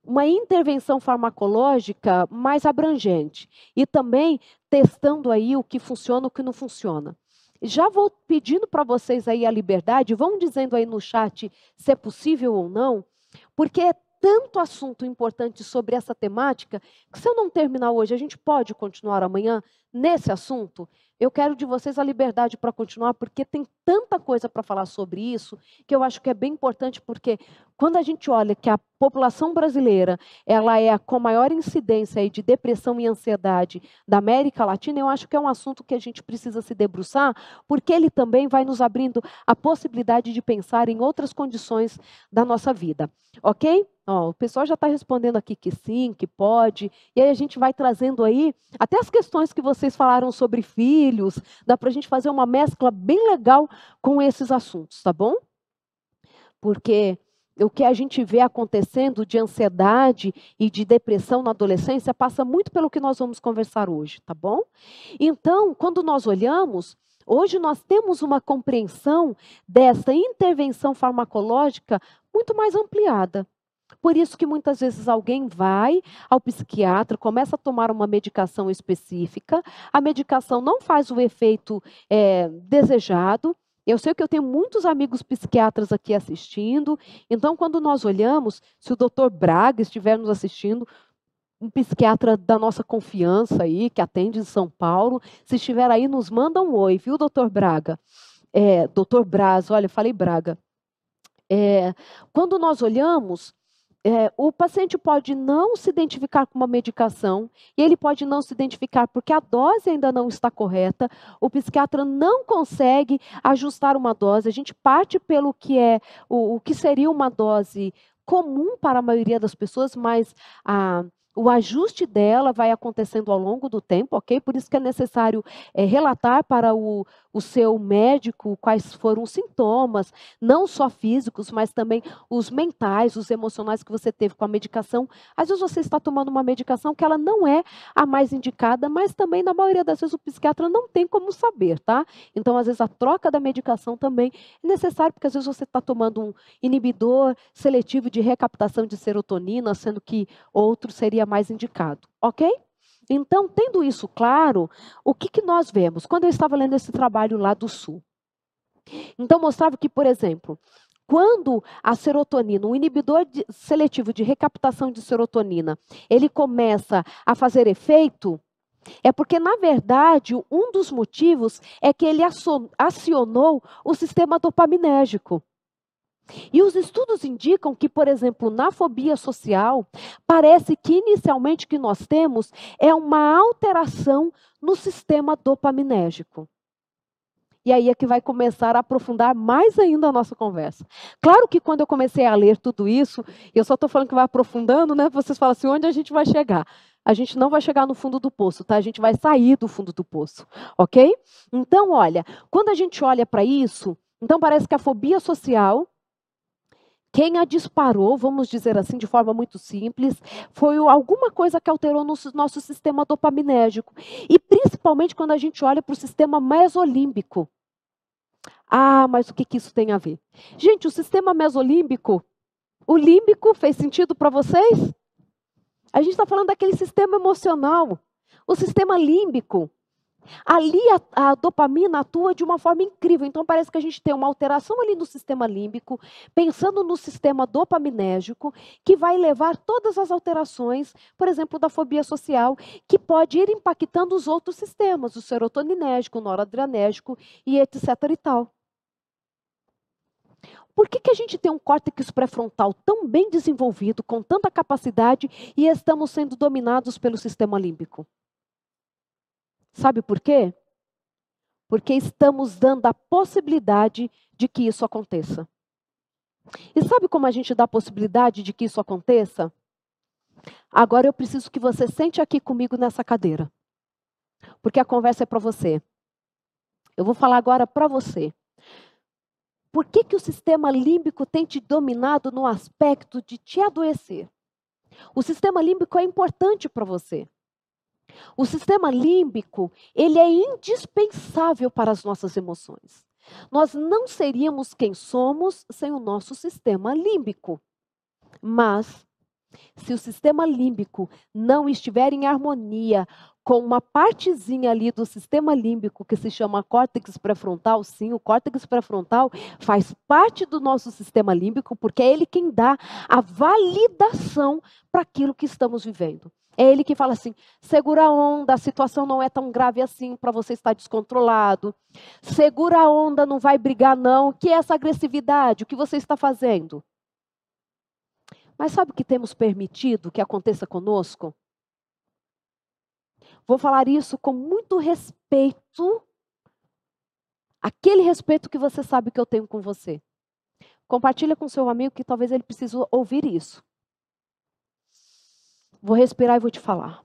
uma intervenção farmacológica mais abrangente e também testando aí o que funciona, o que não funciona. Já vou pedindo para vocês aí a liberdade, vão dizendo aí no chat se é possível ou não, porque tanto assunto importante sobre essa temática que se eu não terminar hoje, a gente pode continuar amanhã nesse assunto? Eu quero de vocês a liberdade para continuar, porque tem tanta coisa para falar sobre isso que eu acho que é bem importante, porque quando a gente olha que a população brasileira ela é a com maior incidência de depressão e ansiedade da América Latina, eu acho que é um assunto que a gente precisa se debruçar, porque ele também vai nos abrindo a possibilidade de pensar em outras condições da nossa vida, ok? Ó, o pessoal já está respondendo aqui que sim, que pode. E aí a gente vai trazendo aí até as questões que vocês falaram sobre filhos. Dá para a gente fazer uma mescla bem legal com esses assuntos, tá bom? Porque o que a gente vê acontecendo de ansiedade e de depressão na adolescência passa muito pelo que nós vamos conversar hoje, tá bom? Então, quando nós olhamos, hoje nós temos uma compreensão dessa intervenção farmacológica muito mais ampliada. Por isso que muitas vezes alguém vai ao psiquiatra, começa a tomar uma medicação específica, a medicação não faz o efeito é, desejado. Eu sei que eu tenho muitos amigos psiquiatras aqui assistindo, então quando nós olhamos, se o doutor Braga estiver nos assistindo, um psiquiatra da nossa confiança aí, que atende em São Paulo, se estiver aí, nos manda um oi, viu, doutor Braga? É, doutor Braz, olha, falei Braga. É, quando nós olhamos, é, o paciente pode não se identificar com uma medicação e ele pode não se identificar porque a dose ainda não está correta. O psiquiatra não consegue ajustar uma dose. A gente parte pelo que é o, o que seria uma dose comum para a maioria das pessoas, mas a o ajuste dela vai acontecendo ao longo do tempo, ok? Por isso que é necessário é, relatar para o, o seu médico quais foram os sintomas, não só físicos, mas também os mentais, os emocionais que você teve com a medicação. Às vezes você está tomando uma medicação que ela não é a mais indicada, mas também, na maioria das vezes, o psiquiatra não tem como saber, tá? Então, às vezes, a troca da medicação também é necessária, porque às vezes você está tomando um inibidor seletivo de recaptação de serotonina, sendo que outro seria mais indicado, ok? Então, tendo isso claro, o que, que nós vemos? Quando eu estava lendo esse trabalho lá do Sul, então mostrava que, por exemplo, quando a serotonina, o inibidor de, seletivo de recaptação de serotonina, ele começa a fazer efeito, é porque, na verdade, um dos motivos é que ele acionou o sistema dopaminérgico. E os estudos indicam que, por exemplo, na fobia social, parece que inicialmente o que nós temos é uma alteração no sistema dopaminérgico. E aí é que vai começar a aprofundar mais ainda a nossa conversa. Claro que quando eu comecei a ler tudo isso, eu só estou falando que vai aprofundando, né? Vocês falam assim, onde a gente vai chegar? a gente não vai chegar no fundo do poço, tá? A gente vai sair do fundo do poço, ok? Então, olha, quando a gente olha para isso, então parece que a fobia social, quem a disparou, vamos dizer assim, de forma muito simples, foi alguma coisa que alterou no nosso sistema dopaminérgico. E principalmente quando a gente olha para o sistema mesolímbico. Ah, mas o que, que isso tem a ver? Gente, o sistema mesolímbico, o límbico, fez sentido para vocês? A gente está falando daquele sistema emocional, o sistema límbico. Ali a, a, dopamina atua de uma forma incrível. Então parece que a gente tem uma alteração ali no sistema límbico, pensando no sistema dopaminérgico, que vai levar todas as alterações, por exemplo, da fobia social, que pode ir impactando os outros sistemas, o serotoninérgico, o noradrenérgico e etc e tal. Por que, que a gente tem um córtex pré-frontal tão bem desenvolvido, com tanta capacidade, e estamos sendo dominados pelo sistema límbico? Sabe por quê? Porque estamos dando a possibilidade de que isso aconteça. E sabe como a gente dá a possibilidade de que isso aconteça? Agora eu preciso que você sente aqui comigo nessa cadeira. Porque a conversa é para você. Eu vou falar agora para você. Por que, que o sistema límbico tem te dominado no aspecto de te adoecer? O sistema límbico é importante para você. O sistema límbico, ele é indispensável para as nossas emoções. Nós não seríamos quem somos sem o nosso sistema límbico. Mas, se o sistema límbico não estiver em harmonia com uma partezinha ali do sistema límbico que se chama córtex pré-frontal, sim, o córtex pré-frontal faz parte do nosso sistema límbico, porque é ele quem dá a validação para aquilo que estamos vivendo. É ele que fala assim: segura a onda, a situação não é tão grave assim para você estar descontrolado. Segura a onda, não vai brigar, não. O que é essa agressividade? O que você está fazendo? Mas sabe o que temos permitido que aconteça conosco? Vou falar isso com muito respeito, aquele respeito que você sabe que eu tenho com você. Compartilha com seu amigo que talvez ele precise ouvir isso. Vou respirar e vou te falar.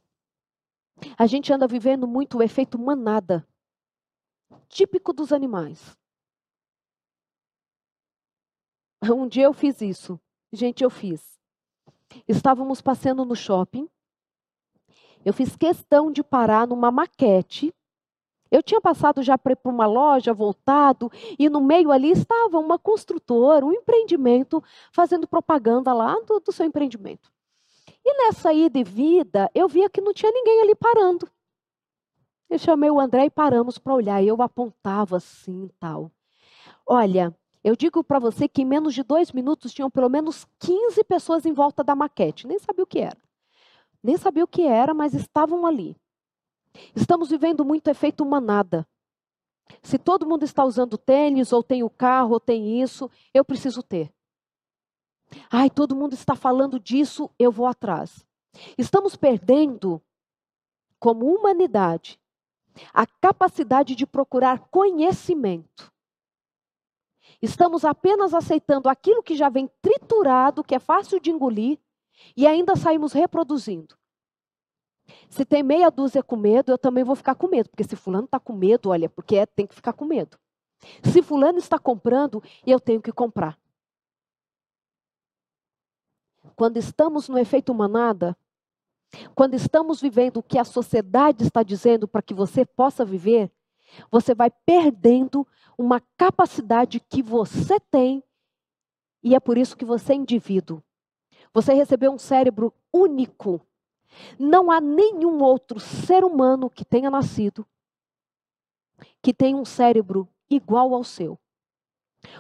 A gente anda vivendo muito o efeito manada, típico dos animais. Um dia eu fiz isso. Gente, eu fiz. Estávamos passeando no shopping eu fiz questão de parar numa maquete. Eu tinha passado já para uma loja, voltado, e no meio ali estava uma construtora, um empreendimento, fazendo propaganda lá do, do seu empreendimento. E nessa ida e vida, eu via que não tinha ninguém ali parando. Eu chamei o André e paramos para olhar. E eu apontava assim tal. Olha, eu digo para você que em menos de dois minutos tinham pelo menos 15 pessoas em volta da maquete. Nem sabia o que era nem sabia o que era, mas estavam ali. Estamos vivendo muito efeito manada. Se todo mundo está usando tênis, ou tem o carro, ou tem isso, eu preciso ter. Ai, todo mundo está falando disso, eu vou atrás. Estamos perdendo, como humanidade, a capacidade de procurar conhecimento. Estamos apenas aceitando aquilo que já vem triturado, que é fácil de engolir, e ainda saímos reproduzindo. Se tem meia dúzia com medo, eu também vou ficar com medo. Porque se fulano está com medo, olha, porque é, tem que ficar com medo. Se fulano está comprando, eu tenho que comprar. Quando estamos no efeito manada, quando estamos vivendo o que a sociedade está dizendo para que você possa viver, você vai perdendo uma capacidade que você tem, e é por isso que você é indivíduo. Você recebeu um cérebro único. Não há nenhum outro ser humano que tenha nascido que tenha um cérebro igual ao seu.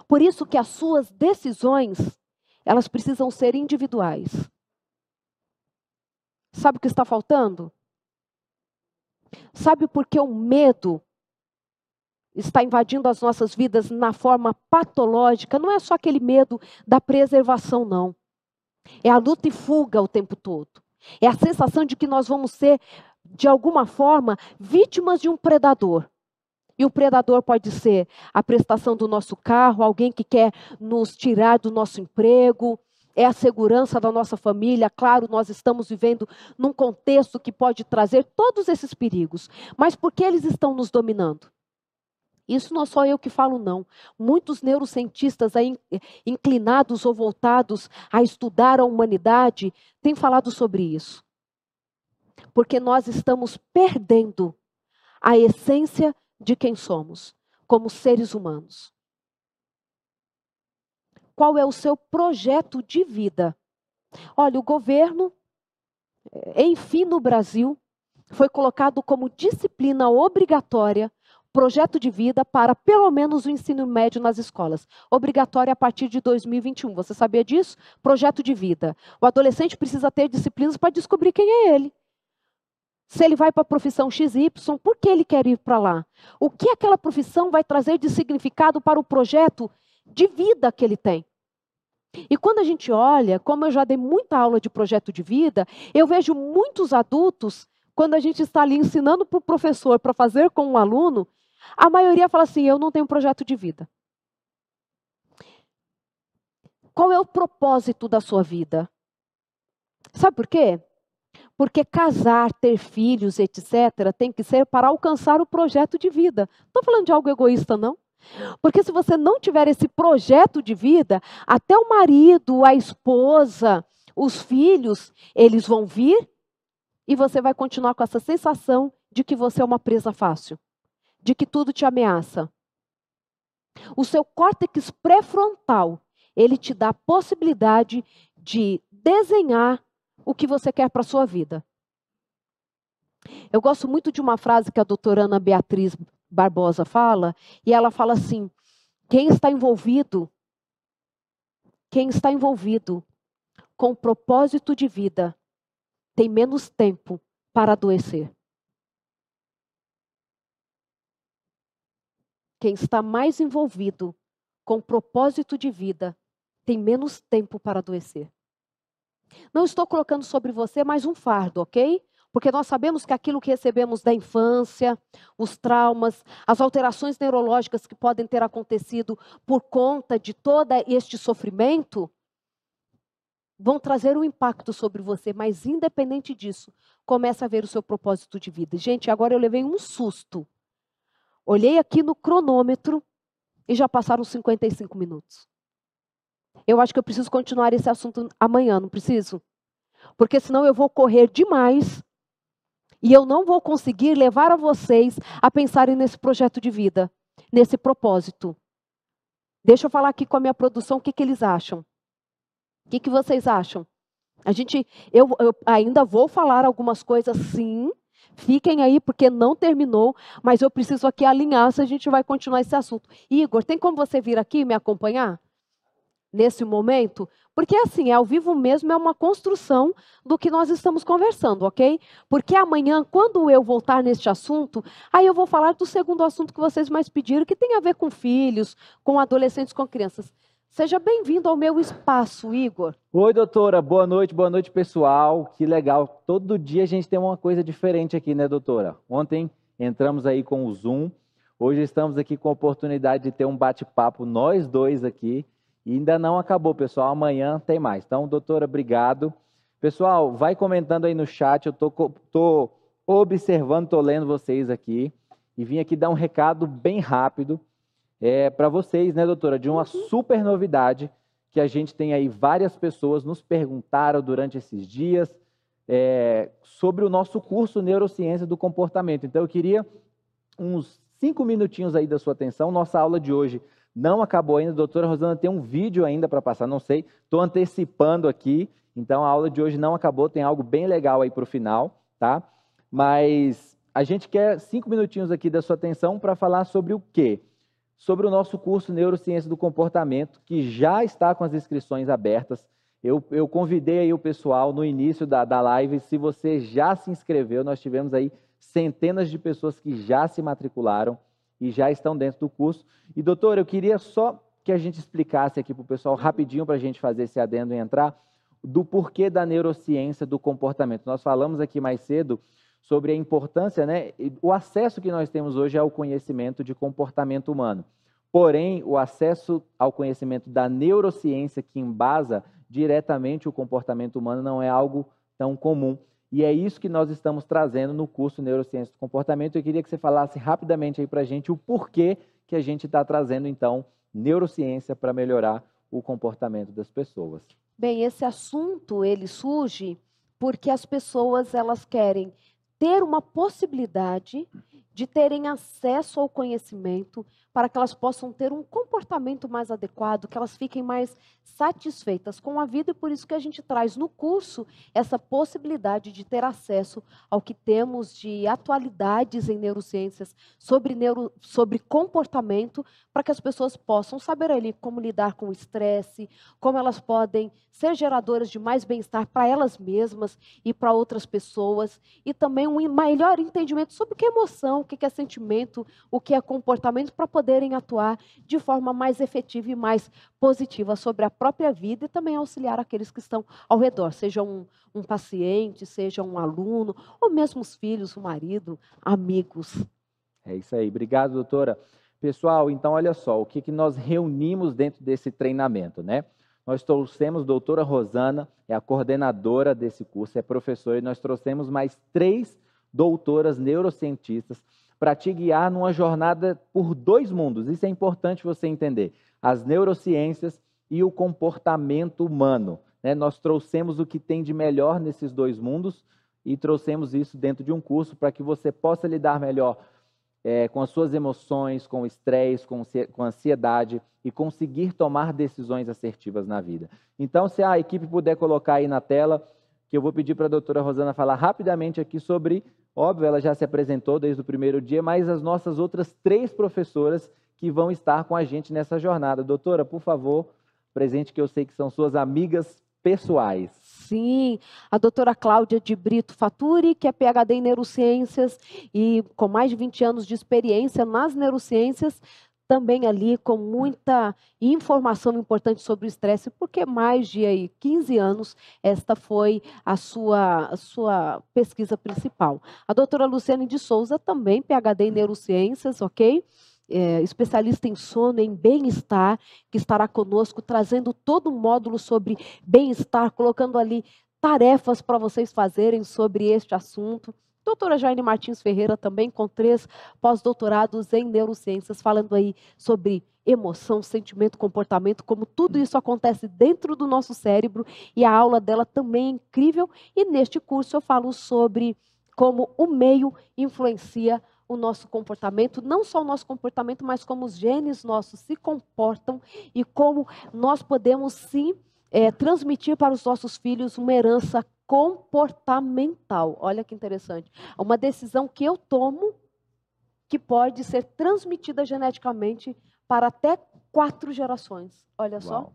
Por isso que as suas decisões, elas precisam ser individuais. Sabe o que está faltando? Sabe por que o medo está invadindo as nossas vidas na forma patológica? Não é só aquele medo da preservação, não. É a luta e fuga o tempo todo. É a sensação de que nós vamos ser, de alguma forma, vítimas de um predador. E o predador pode ser a prestação do nosso carro, alguém que quer nos tirar do nosso emprego, é a segurança da nossa família. Claro, nós estamos vivendo num contexto que pode trazer todos esses perigos, mas por que eles estão nos dominando? Isso não sou eu que falo, não. Muitos neurocientistas aí, inclinados ou voltados a estudar a humanidade têm falado sobre isso. Porque nós estamos perdendo a essência de quem somos, como seres humanos. Qual é o seu projeto de vida? Olha, o governo, eh, enfim, no Brasil, foi colocado como disciplina obrigatória projeto de vida para pelo menos o ensino médio nas escolas. Obrigatório a partir de 2021. Você sabia disso? Projeto de vida. O adolescente precisa ter disciplinas para descobrir quem é ele. Se ele vai para a profissão XY, por que ele quer ir para lá? O que aquela profissão vai trazer de significado para o projeto de vida que ele tem? E quando a gente olha, como eu já dei muita aula de projeto de vida, eu vejo muitos adultos, quando a gente está ali ensinando para o professor para fazer com o aluno, a maioria fala assim: eu não tenho projeto de vida. Qual é o propósito da sua vida? Sabe por quê? Porque casar, ter filhos, etc., tem que ser para alcançar o projeto de vida. Não estou falando de algo egoísta, não. Porque se você não tiver esse projeto de vida, até o marido, a esposa, os filhos, eles vão vir e você vai continuar com essa sensação de que você é uma presa fácil de que tudo te ameaça. O seu córtex pré-frontal, ele te dá a possibilidade de desenhar o que você quer para a sua vida. Eu gosto muito de uma frase que a doutora Ana Beatriz Barbosa fala, e ela fala assim: quem está envolvido, quem está envolvido com o propósito de vida, tem menos tempo para adoecer. Quem está mais envolvido com propósito de vida tem menos tempo para adoecer. Não estou colocando sobre você mais um fardo, ok? Porque nós sabemos que aquilo que recebemos da infância, os traumas, as alterações neurológicas que podem ter acontecido por conta de todo este sofrimento, vão trazer um impacto sobre você, mas independente disso, começa a ver o seu propósito de vida. Gente, agora eu levei um susto Olhei aqui no cronômetro e já passaram 55 minutos. Eu acho que eu preciso continuar esse assunto amanhã, não preciso? Porque senão eu vou correr demais e eu não vou conseguir levar a vocês a pensarem nesse projeto de vida, nesse propósito. Deixa eu falar aqui com a minha produção o que, que eles acham. O que, que vocês acham? A gente, eu, eu ainda vou falar algumas coisas, sim, Fiquem aí, porque não terminou, mas eu preciso aqui alinhar se a gente vai continuar esse assunto. Igor, tem como você vir aqui me acompanhar? Nesse momento? Porque assim, é ao vivo mesmo, é uma construção do que nós estamos conversando, ok? Porque amanhã, quando eu voltar neste assunto, aí eu vou falar do segundo assunto que vocês mais pediram, que tem a ver com filhos, com adolescentes, com crianças. Seja bem-vindo ao meu espaço, Igor. Oi, doutora. Boa noite, boa noite, pessoal. Que legal. Todo dia a gente tem uma coisa diferente aqui, né, doutora? Ontem entramos aí com o Zoom. Hoje estamos aqui com a oportunidade de ter um bate-papo, nós dois aqui. E ainda não acabou, pessoal. Amanhã tem mais. Então, doutora, obrigado. Pessoal, vai comentando aí no chat. Eu tô, tô observando, tô lendo vocês aqui. E vim aqui dar um recado bem rápido é, para vocês, né, doutora, de uma uhum. super novidade que a gente tem aí. Várias pessoas nos perguntaram durante esses dias é, sobre o nosso curso Neurociência do Comportamento. Então, eu queria uns cinco minutinhos aí da sua atenção. Nossa aula de hoje não acabou ainda. Doutora Rosana tem um vídeo ainda para passar, não sei. Estou antecipando aqui. Então, a aula de hoje não acabou. Tem algo bem legal aí para o final, tá? Mas a gente quer cinco minutinhos aqui da sua atenção para falar sobre o quê? sobre o nosso curso Neurociência do Comportamento, que já está com as inscrições abertas. Eu, eu convidei aí o pessoal no início da, da live, se você já se inscreveu, nós tivemos aí centenas de pessoas que já se matricularam e já estão dentro do curso. E, doutor, eu queria só que a gente explicasse aqui para o pessoal rapidinho para a gente fazer esse adendo e entrar, do porquê da neurociência do comportamento. Nós falamos aqui mais cedo sobre a importância, né? O acesso que nós temos hoje ao conhecimento de comportamento humano. Porém, o acesso ao conhecimento da neurociência que embasa diretamente o comportamento humano não é algo tão comum. E é isso que nós estamos trazendo no curso Neurociência do Comportamento. Eu queria que você falasse rapidamente aí para a gente o porquê que a gente está trazendo, então, neurociência para melhorar o comportamento das pessoas. Bem, esse assunto, ele surge porque as pessoas, elas querem ter uma possibilidade de terem acesso ao conhecimento, para que elas possam ter um comportamento mais adequado, que elas fiquem mais satisfeitas com a vida e por isso que a gente traz no curso essa possibilidade de ter acesso ao que temos de atualidades em neurociências sobre, neuro, sobre comportamento, para que as pessoas possam saber ali como lidar com o estresse, como elas podem ser geradoras de mais bem-estar para elas mesmas e para outras pessoas, e também um melhor entendimento sobre o que é emoção, o que é sentimento, o que é comportamento, para poder poderem atuar de forma mais efetiva e mais positiva sobre a própria vida e também auxiliar aqueles que estão ao redor, seja um, um paciente, seja um aluno, ou mesmo os filhos, o marido, amigos. É isso aí. Obrigado, doutora. Pessoal, então olha só, o que, que nós reunimos dentro desse treinamento, né? Nós trouxemos a doutora Rosana, é a coordenadora desse curso, é professora, e nós trouxemos mais três doutoras neurocientistas para te guiar numa jornada por dois mundos. Isso é importante você entender: as neurociências e o comportamento humano. Né? Nós trouxemos o que tem de melhor nesses dois mundos e trouxemos isso dentro de um curso para que você possa lidar melhor é, com as suas emoções, com o estresse, com, com a ansiedade e conseguir tomar decisões assertivas na vida. Então, se a equipe puder colocar aí na tela, que eu vou pedir para a doutora Rosana falar rapidamente aqui sobre Óbvio, ela já se apresentou desde o primeiro dia, mas as nossas outras três professoras que vão estar com a gente nessa jornada. Doutora, por favor, presente que eu sei que são suas amigas pessoais. Sim, a doutora Cláudia de Brito Faturi, que é PhD em neurociências e com mais de 20 anos de experiência nas neurociências, também ali com muita informação importante sobre o estresse, porque mais de aí, 15 anos esta foi a sua, a sua pesquisa principal. A doutora Luciane de Souza, também PhD em neurociências, ok? É, especialista em sono, em bem-estar, que estará conosco, trazendo todo um módulo sobre bem-estar, colocando ali tarefas para vocês fazerem sobre este assunto. Doutora Jaine Martins Ferreira também com três pós-doutorados em neurociências, falando aí sobre emoção, sentimento, comportamento, como tudo isso acontece dentro do nosso cérebro e a aula dela também é incrível. E neste curso eu falo sobre como o meio influencia o nosso comportamento, não só o nosso comportamento, mas como os genes nossos se comportam e como nós podemos sim é, transmitir para os nossos filhos uma herança comportamental. Olha que interessante. Uma decisão que eu tomo que pode ser transmitida geneticamente para até quatro gerações. Olha Uau. só.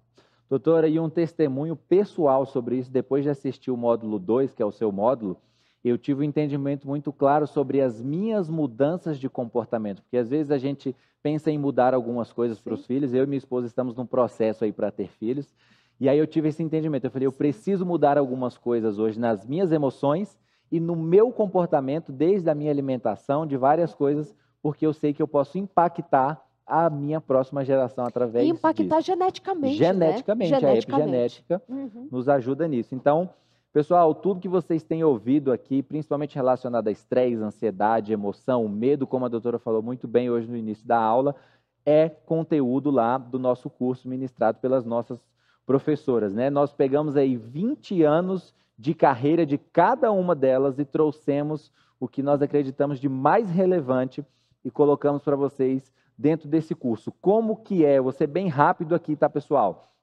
Doutora, e um testemunho pessoal sobre isso, depois de assistir o módulo 2, que é o seu módulo, eu tive um entendimento muito claro sobre as minhas mudanças de comportamento, porque às vezes a gente pensa em mudar algumas coisas para os filhos, eu e minha esposa estamos num processo aí para ter filhos, e aí eu tive esse entendimento. Eu falei, eu preciso mudar algumas coisas hoje nas minhas emoções e no meu comportamento, desde a minha alimentação, de várias coisas, porque eu sei que eu posso impactar a minha próxima geração através disso. impactar disso. geneticamente, geneticamente, né? geneticamente. A epigenética uhum. nos ajuda nisso. Então, pessoal, tudo que vocês têm ouvido aqui, principalmente relacionado a estresse, ansiedade, emoção, medo, como a doutora falou muito bem hoje no início da aula, é conteúdo lá do nosso curso ministrado pelas nossas professoras, né? Nós pegamos aí 20 anos de carreira de cada uma delas e trouxemos o que nós acreditamos de mais relevante e colocamos para vocês dentro desse curso. Como que é? Você bem rápido aqui, tá, pessoal?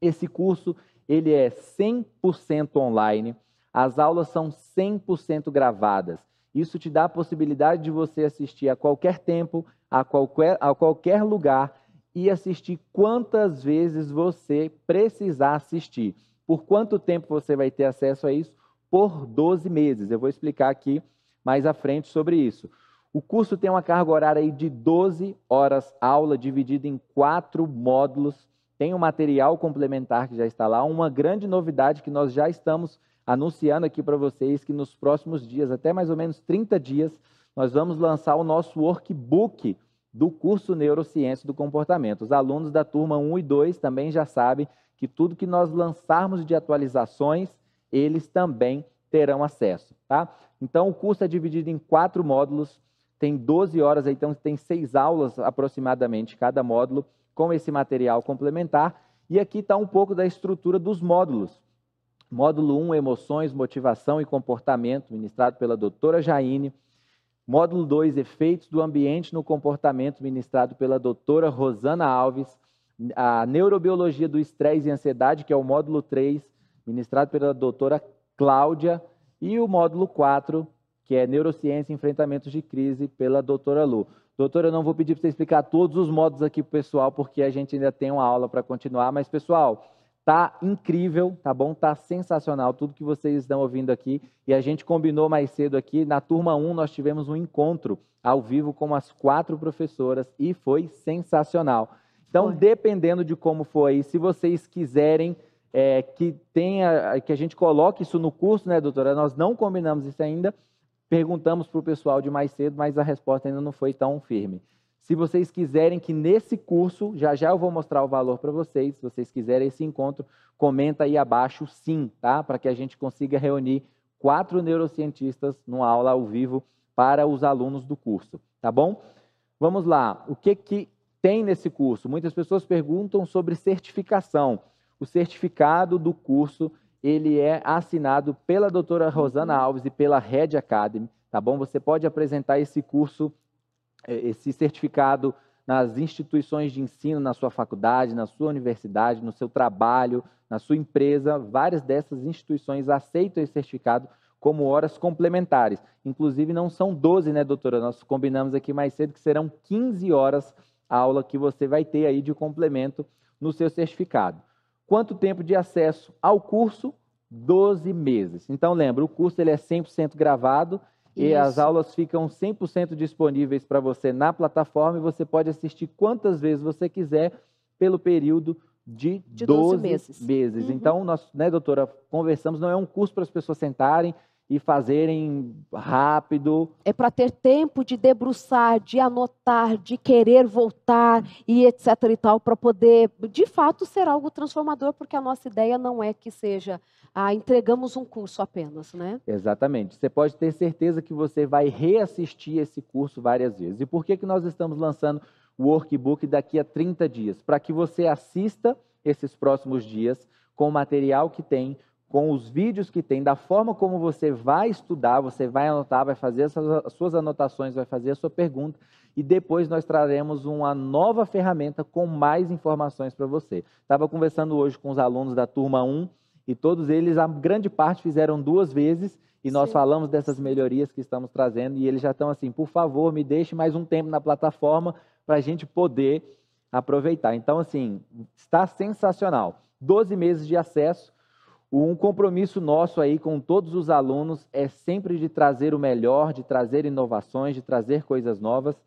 Esse curso, ele é 100% online. As aulas são 100% gravadas. Isso te dá a possibilidade de você assistir a qualquer tempo, a qualquer, a qualquer lugar e assistir quantas vezes você precisar assistir. Por quanto tempo você vai ter acesso a isso? Por 12 meses. Eu vou explicar aqui mais à frente sobre isso. O curso tem uma carga horária de 12 horas aula, dividida em quatro módulos. Tem um material complementar que já está lá. Uma grande novidade que nós já estamos anunciando aqui para vocês, que nos próximos dias, até mais ou menos 30 dias, nós vamos lançar o nosso workbook do curso Neurociência do Comportamento. Os alunos da turma 1 e 2 também já sabem que tudo que nós lançarmos de atualizações, eles também terão acesso, tá? Então, o curso é dividido em quatro módulos, tem 12 horas, então tem seis aulas aproximadamente cada módulo, com esse material complementar. E aqui está um pouco da estrutura dos módulos. Módulo 1, Emoções, Motivação e Comportamento, ministrado pela doutora Jaine. Módulo 2, Efeitos do Ambiente no Comportamento, ministrado pela doutora Rosana Alves. A Neurobiologia do Estresse e Ansiedade, que é o módulo 3, ministrado pela doutora Cláudia. E o módulo 4, que é Neurociência e Enfrentamentos de Crise, pela doutora Lu. Doutora, eu não vou pedir para você explicar todos os modos aqui para o pessoal, porque a gente ainda tem uma aula para continuar, mas, pessoal, tá incrível, tá bom? Tá sensacional tudo que vocês estão ouvindo aqui. E a gente combinou mais cedo aqui, na turma 1 nós tivemos um encontro ao vivo com as quatro professoras e foi sensacional. Então, foi. dependendo de como for aí, se vocês quiserem é, que tenha, que a gente coloque isso no curso, né, doutora? Nós não combinamos isso ainda, Perguntamos para o pessoal de mais cedo, mas a resposta ainda não foi tão firme. Se vocês quiserem que nesse curso, já já eu vou mostrar o valor para vocês, se vocês quiserem esse encontro, comenta aí abaixo sim, tá? Para que a gente consiga reunir quatro neurocientistas numa aula ao vivo para os alunos do curso, tá bom? Vamos lá, o que, que tem nesse curso? Muitas pessoas perguntam sobre certificação. O certificado do curso ele é assinado pela doutora Rosana. Alves e pela Red Academy, tá bom? Você pode apresentar esse curso, esse certificado nas instituições de ensino, na sua faculdade, na sua universidade, no seu trabalho, na sua empresa. Várias dessas instituições aceitam esse certificado como horas complementares. Inclusive, não são 12, né, doutora? Nós combinamos aqui mais cedo que serão 15 horas a aula que você vai ter aí de complemento no seu certificado. Quanto tempo de acesso ao curso? 12 meses. Então, lembra, o curso ele é 100% gravado Isso. e as aulas ficam 100% disponíveis para você na plataforma e você pode assistir quantas vezes você quiser pelo período de, de 12, 12 meses. meses. Uhum. Então, nós, né, doutora, conversamos, não é um curso para as pessoas sentarem, e fazerem rápido. É para ter tempo de debruçar, de anotar, de querer voltar e etc e tal, para poder, de fato, ser algo transformador, porque a nossa ideia não é que seja, ah, entregamos um curso apenas, né? Exatamente. Você pode ter certeza que você vai reassistir esse curso várias vezes. E por que, que nós estamos lançando o workbook daqui a 30 dias? Para que você assista esses próximos dias com o material que tem com os vídeos que tem, da forma como você vai estudar, você vai anotar, vai fazer as suas anotações, vai fazer a sua pergunta e depois nós traremos uma nova ferramenta com mais informações para você. Estava conversando hoje com os alunos da turma 1 e todos eles, a grande parte, fizeram duas vezes e nós Sim. falamos dessas melhorias que estamos trazendo e eles já estão assim, por favor, me deixe mais um tempo na plataforma para a gente poder aproveitar. Então, assim, está sensacional. 12 meses de acesso um compromisso nosso aí com todos os alunos é sempre de trazer o melhor, de trazer inovações, de trazer coisas novas.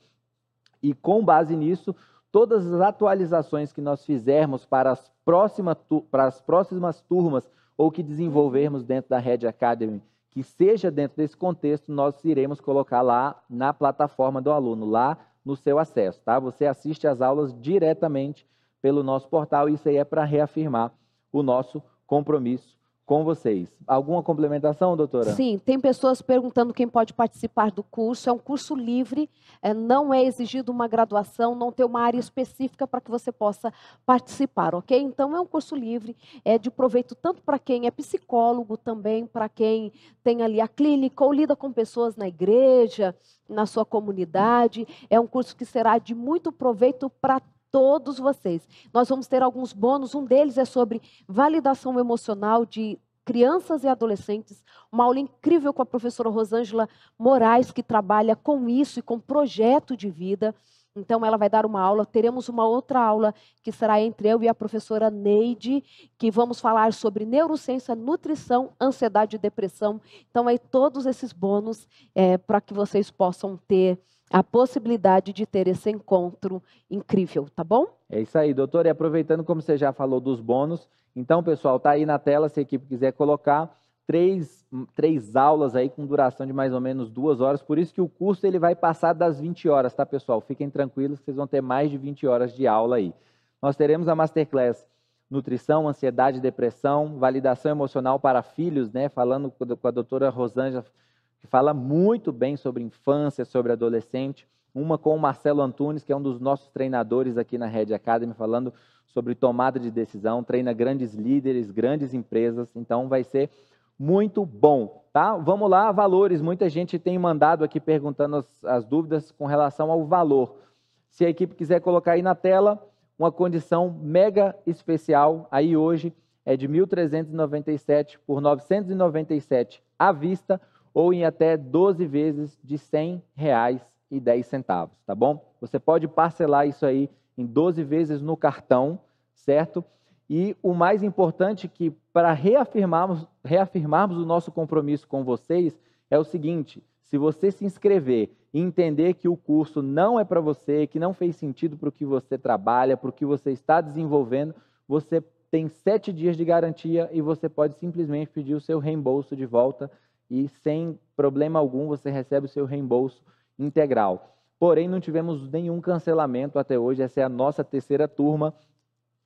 E com base nisso, todas as atualizações que nós fizermos para as, próxima, para as próximas turmas ou que desenvolvermos dentro da Red Academy, que seja dentro desse contexto, nós iremos colocar lá na plataforma do aluno, lá no seu acesso, tá? Você assiste às aulas diretamente pelo nosso portal, isso aí é para reafirmar o nosso compromisso com vocês. Alguma complementação, doutora? Sim, tem pessoas perguntando quem pode participar do curso. É um curso livre, é, não é exigido uma graduação, não tem uma área específica para que você possa participar, ok? Então é um curso livre, é de proveito tanto para quem é psicólogo, também para quem tem ali a clínica ou lida com pessoas na igreja, na sua comunidade. É um curso que será de muito proveito para todos vocês. Nós vamos ter alguns bônus, um deles é sobre validação emocional de crianças e adolescentes, uma aula incrível com a professora Rosângela Moraes, que trabalha com isso e com projeto de vida. Então, ela vai dar uma aula. Teremos uma outra aula que será entre eu e a professora Neide, que vamos falar sobre neurociência, nutrição, ansiedade e depressão. Então, aí todos esses bônus é, para que vocês possam ter a possibilidade de ter esse encontro incrível, tá bom? É isso aí, doutor. E aproveitando, como você já falou dos bônus, então, pessoal, tá aí na tela, se a equipe quiser colocar, três, três aulas aí com duração de mais ou menos duas horas. Por isso que o curso ele vai passar das 20 horas, tá, pessoal? Fiquem tranquilos, vocês vão ter mais de 20 horas de aula aí. Nós teremos a Masterclass nutrição, ansiedade, depressão, validação emocional para filhos, né? Falando com a doutora Rosângela, que fala muito bem sobre infância, sobre adolescente. Uma com o Marcelo Antunes, que é um dos nossos treinadores aqui na Red Academy, falando sobre tomada de decisão, treina grandes líderes, grandes empresas, então vai ser muito bom, tá? Vamos lá, valores. Muita gente tem mandado aqui perguntando as, as dúvidas com relação ao valor. Se a equipe quiser colocar aí na tela, uma condição mega especial, aí hoje é de 1.397 por 997 à vista ou em até 12 vezes de R$ 100,10, tá bom? Você pode parcelar isso aí em 12 vezes no cartão, certo? E o mais importante que para reafirmarmos, reafirmarmos o nosso compromisso com vocês é o seguinte: se você se inscrever e entender que o curso não é para você, que não fez sentido para o que você trabalha, para o que você está desenvolvendo, você tem sete dias de garantia e você pode simplesmente pedir o seu reembolso de volta e sem problema algum você recebe o seu reembolso integral. Porém, não tivemos nenhum cancelamento até hoje. Essa é a nossa terceira turma.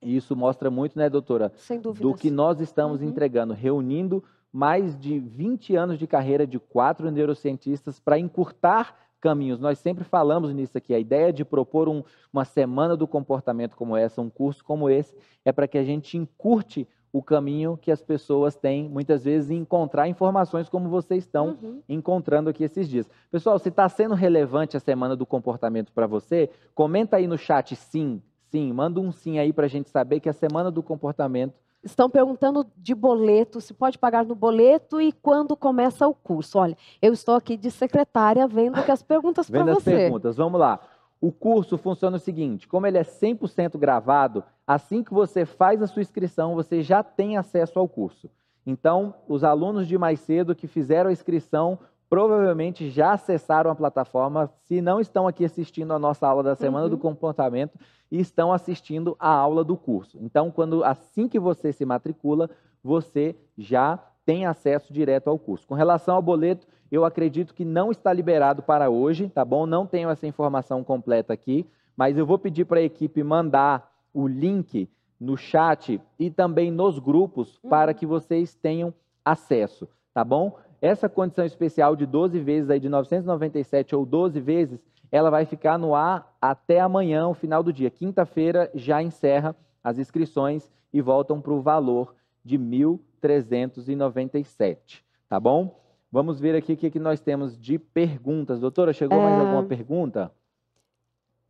E isso mostra muito, né, doutora? Sem dúvida. Do que nós estamos uhum. entregando, reunindo mais de 20 anos de carreira de quatro neurocientistas para encurtar caminhos. Nós sempre falamos nisso aqui. A ideia de propor um, uma semana do comportamento como essa, um curso como esse, é para que a gente encurte o caminho que as pessoas têm, muitas vezes, em encontrar informações como vocês estão uhum. encontrando aqui esses dias. Pessoal, se está sendo relevante a semana do comportamento para você, comenta aí no chat sim, sim, manda um sim aí para a gente saber que a semana do comportamento Estão perguntando de boleto, se pode pagar no boleto e quando começa o curso. Olha, eu estou aqui de secretária vendo que as perguntas para você. Vendo as perguntas, vamos lá. O curso funciona o seguinte, como ele é 100% gravado, assim que você faz a sua inscrição, você já tem acesso ao curso. Então, os alunos de mais cedo que fizeram a inscrição provavelmente já acessaram a plataforma, se não estão aqui assistindo a nossa aula da Semana uhum. do Comportamento, e estão assistindo a aula do curso. Então, quando assim que você se matricula, você já tem acesso direto ao curso. Com relação ao boleto, eu acredito que não está liberado para hoje, tá bom? Não tenho essa informação completa aqui, mas eu vou pedir para a equipe mandar o link no chat e também nos grupos uhum. para que vocês tenham acesso, tá bom? Essa condição especial de 12 vezes aí de 997 ou 12 vezes, ela vai ficar no ar até amanhã, o final do dia. Quinta-feira já encerra as inscrições e voltam para o valor de 1.397, tá bom? Vamos ver aqui o que, que nós temos de perguntas. Doutora, chegou é... mais alguma pergunta?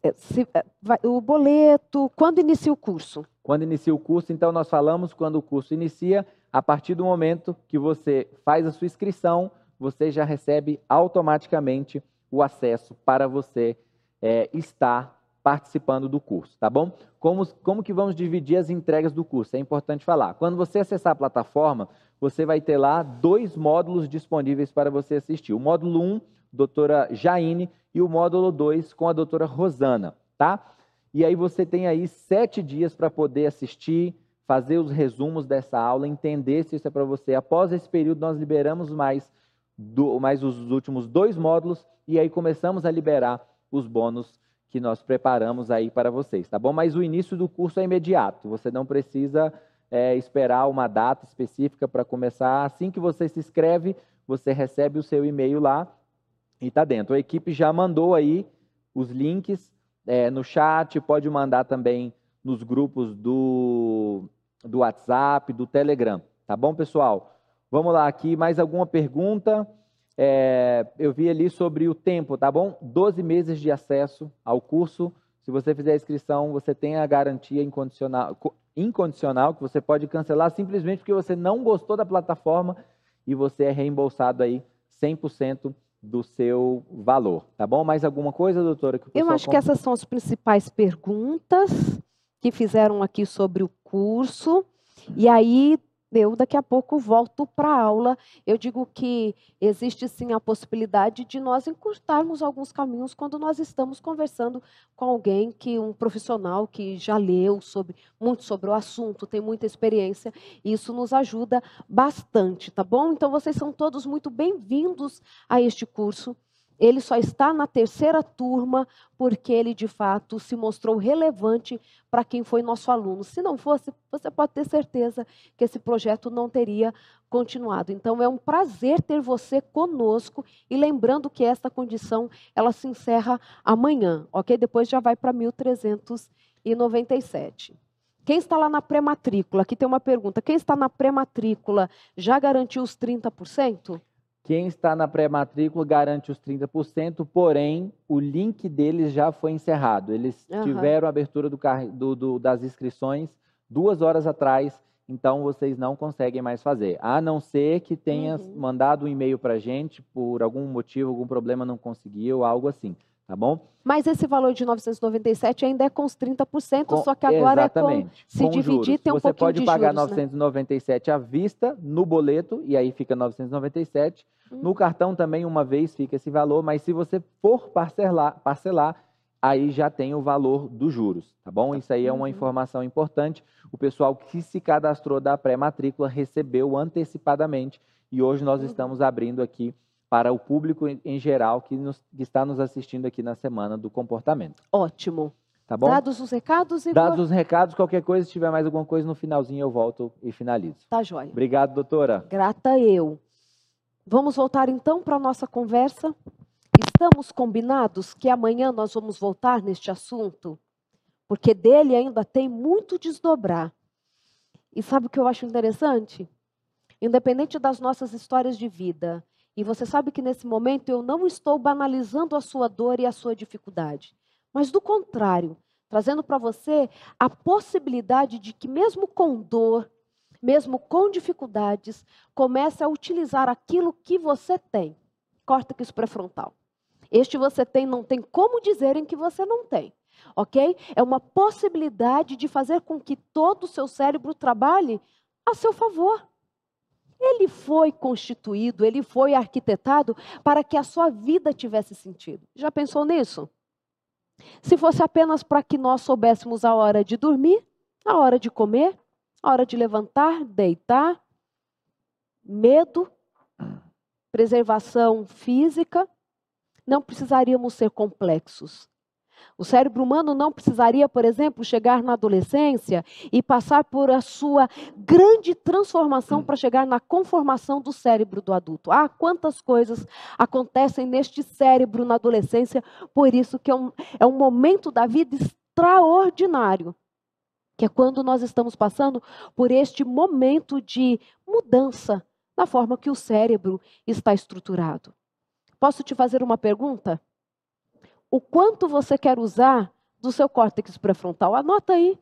É, se, é, o boleto, quando inicia o curso? Quando inicia o curso, então nós falamos quando o curso inicia, a partir do momento que você faz a sua inscrição, você já recebe automaticamente o acesso para você é, estar participando do curso, tá bom? Como, como que vamos dividir as entregas do curso? É importante falar. Quando você acessar a plataforma, você vai ter lá dois módulos disponíveis para você assistir. O módulo 1, doutora Jaine, e o módulo 2 com a doutora Rosana, tá? E aí você tem aí sete dias para poder assistir, fazer os resumos dessa aula, entender se isso é para você. Após esse período, nós liberamos mais, do, mais os últimos dois módulos e aí começamos a liberar os bônus que nós preparamos aí para vocês, tá bom? Mas o início do curso é imediato, você não precisa é, esperar uma data específica para começar. Assim que você se inscreve, você recebe o seu e-mail lá e está dentro. A equipe já mandou aí os links é, no chat, pode mandar também nos grupos do, do WhatsApp, do Telegram. Tá bom, pessoal? Vamos lá aqui, mais alguma pergunta? É, eu vi ali sobre o tempo, tá bom? 12 meses de acesso ao curso. Se você fizer a inscrição, você tem a garantia incondicional, incondicional que você pode cancelar simplesmente porque você não gostou da plataforma e você é reembolsado aí 100% do seu valor, tá bom? Mais alguma coisa, doutora? eu acho que essas são as principais perguntas que fizeram aqui sobre o curso. E aí, eu daqui a pouco volto para a aula. Eu digo que existe sim a possibilidade de nós encurtarmos alguns caminhos quando nós estamos conversando com alguém que um profissional que já leu sobre muito sobre o assunto, tem muita experiência. Isso nos ajuda bastante, tá bom? Então vocês são todos muito bem-vindos a este curso. Ele só está na terceira turma porque ele, de fato, se mostrou relevante para quem foi nosso aluno. Se não fosse, você pode ter certeza que esse projeto não teria continuado. Então, é um prazer ter você conosco e lembrando que esta condição, ela se encerra amanhã, ok? Depois já vai para 1397. Quem está lá na pré-matrícula? Aqui tem uma pergunta. Quem está na pré-matrícula já garantiu os 30%? Quem está na pré-matrícula garante os 30%, porém, o link deles já foi encerrado. Eles uhum. tiveram a abertura do, do, do, das inscrições duas horas atrás, então vocês não conseguem mais fazer. A não ser que tenha uhum. mandado um e-mail para a gente, por algum motivo, algum problema não conseguiu, algo assim tá bom? Mas esse valor de 997 ainda é com os 30%, com, só que agora exatamente, é com, se com dividir, juros. tem um Você pouquinho de Você pode pagar juros, 997 né? à vista no boleto, e aí fica 997. Hum. No cartão também, uma vez, fica esse valor, mas se você for parcelar, parcelar aí já tem o valor dos juros, tá bom? Isso aí é uma uhum. informação importante. O pessoal que se cadastrou da pré-matrícula recebeu antecipadamente, e hoje nós uhum. estamos abrindo aqui para o público em geral que, nos, que está nos assistindo aqui na Semana do Comportamento. Ótimo. Tá bom? Dados os recados, Igor? Dados os recados, qualquer coisa, se tiver mais alguma coisa no finalzinho eu volto e finalizo. Tá joia. Obrigado, doutora. Grata eu. Vamos voltar então para a nossa conversa? Estamos combinados que amanhã nós vamos voltar neste assunto? Porque dele ainda tem muito desdobrar. E sabe o que eu acho interessante? Independente das nossas histórias de vida, e você sabe que nesse momento eu não estou banalizando a sua dor e a sua dificuldade, mas do contrário, trazendo para você a possibilidade de que, mesmo com dor, mesmo com dificuldades, comece a utilizar aquilo que você tem. Córtex pré-frontal. Este você tem, não tem como dizerem que você não tem. Ok? É uma possibilidade de fazer com que todo o seu cérebro trabalhe a seu favor. Ele foi constituído, ele foi arquitetado para que a sua vida tivesse sentido. Já pensou nisso? Se fosse apenas para que nós soubéssemos a hora de dormir, a hora de comer, a hora de levantar, deitar, medo, preservação física, não precisaríamos ser complexos. O cérebro humano não precisaria, por exemplo, chegar na adolescência e passar por a sua grande transformação para chegar na conformação do cérebro do adulto. Ah, quantas coisas acontecem neste cérebro na adolescência, por isso que é um, é um momento da vida extraordinário. Que é quando nós estamos passando por este momento de mudança na forma que o cérebro está estruturado. Posso te fazer uma pergunta? O quanto você quer usar do seu córtex pré-frontal. Anota aí.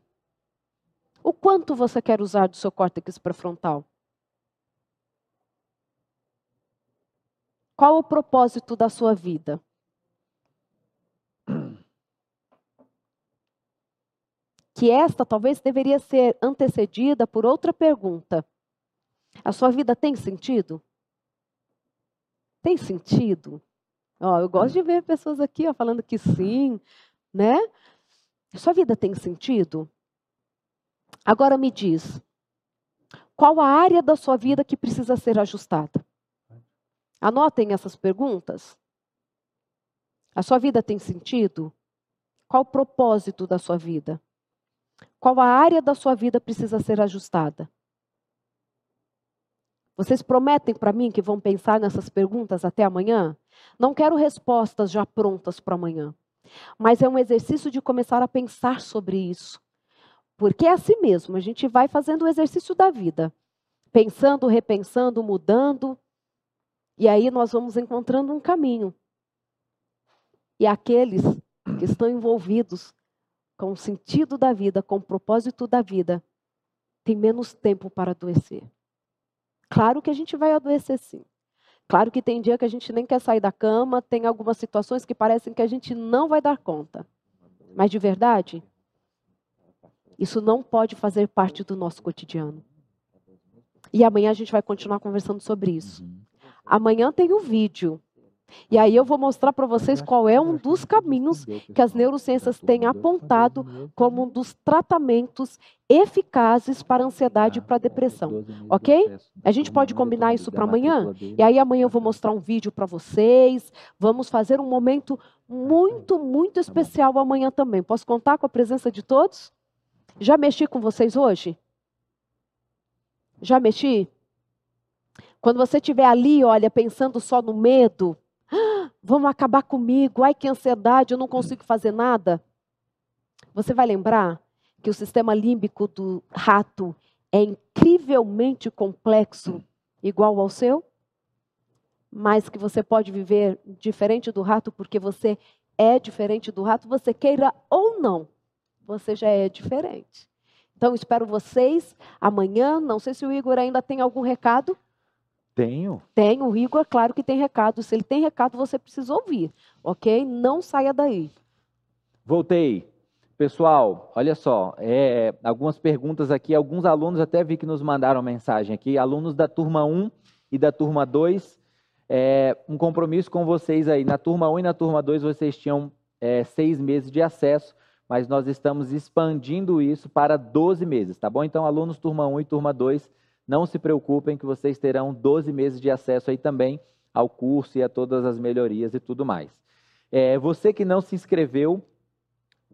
O quanto você quer usar do seu córtex pré-frontal? Qual o propósito da sua vida? Que esta talvez deveria ser antecedida por outra pergunta. A sua vida tem sentido? Tem sentido? Ó, eu gosto de ver pessoas aqui ó, falando que sim, né? Sua vida tem sentido? Agora me diz, qual a área da sua vida que precisa ser ajustada? Anotem essas perguntas. A sua vida tem sentido? Qual o propósito da sua vida? Qual a área da sua vida precisa ser ajustada? Vocês prometem para mim que vão pensar nessas perguntas até amanhã? Não quero respostas já prontas para amanhã, mas é um exercício de começar a pensar sobre isso. Porque é assim mesmo, a gente vai fazendo o exercício da vida, pensando, repensando, mudando, e aí nós vamos encontrando um caminho. E aqueles que estão envolvidos com o sentido da vida, com o propósito da vida, têm menos tempo para adoecer. Claro que a gente vai adoecer sim. Claro que tem dia que a gente nem quer sair da cama, tem algumas situações que parecem que a gente não vai dar conta. Mas de verdade, isso não pode fazer parte do nosso cotidiano. E amanhã a gente vai continuar conversando sobre isso. Amanhã tem o um vídeo. E aí eu vou mostrar para vocês qual é um dos caminhos que as neurociências têm apontado como um dos tratamentos eficazes para a ansiedade e para a depressão. Ok? A gente pode combinar isso para amanhã? E aí amanhã eu vou mostrar um vídeo para vocês. Vamos fazer um momento muito, muito especial amanhã também. Posso contar com a presença de todos? Já mexi com vocês hoje? Já mexi? Quando você estiver ali, olha, pensando só no medo, vamos acabar comigo, ai que ansiedade, eu não consigo fazer nada. Você vai lembrar que o sistema límbico do rato é incrivelmente complexo, igual ao seu, mas que você pode viver diferente do rato porque você é diferente do rato, você queira ou não, você já é diferente. Então, espero vocês amanhã. Não sei se o Igor ainda tem algum recado. Tenho. Tem, o Igor, claro que tem recado. Se ele tem recado, você precisa ouvir, ok? Não saia daí. Voltei. Pessoal, olha só, é, algumas perguntas aqui, alguns alunos até vi que nos mandaram mensagem aqui, alunos da turma 1 e da turma 2, é, um compromisso com vocês aí. Na turma 1 e na turma 2 vocês tinham é, seis meses de acesso mas nós estamos expandindo isso para 12 meses, tá bom? Então, alunos turma 1 e turma 2, não se preocupem que vocês terão 12 meses de acesso aí também ao curso e a todas as melhorias e tudo mais. É, você que não se inscreveu,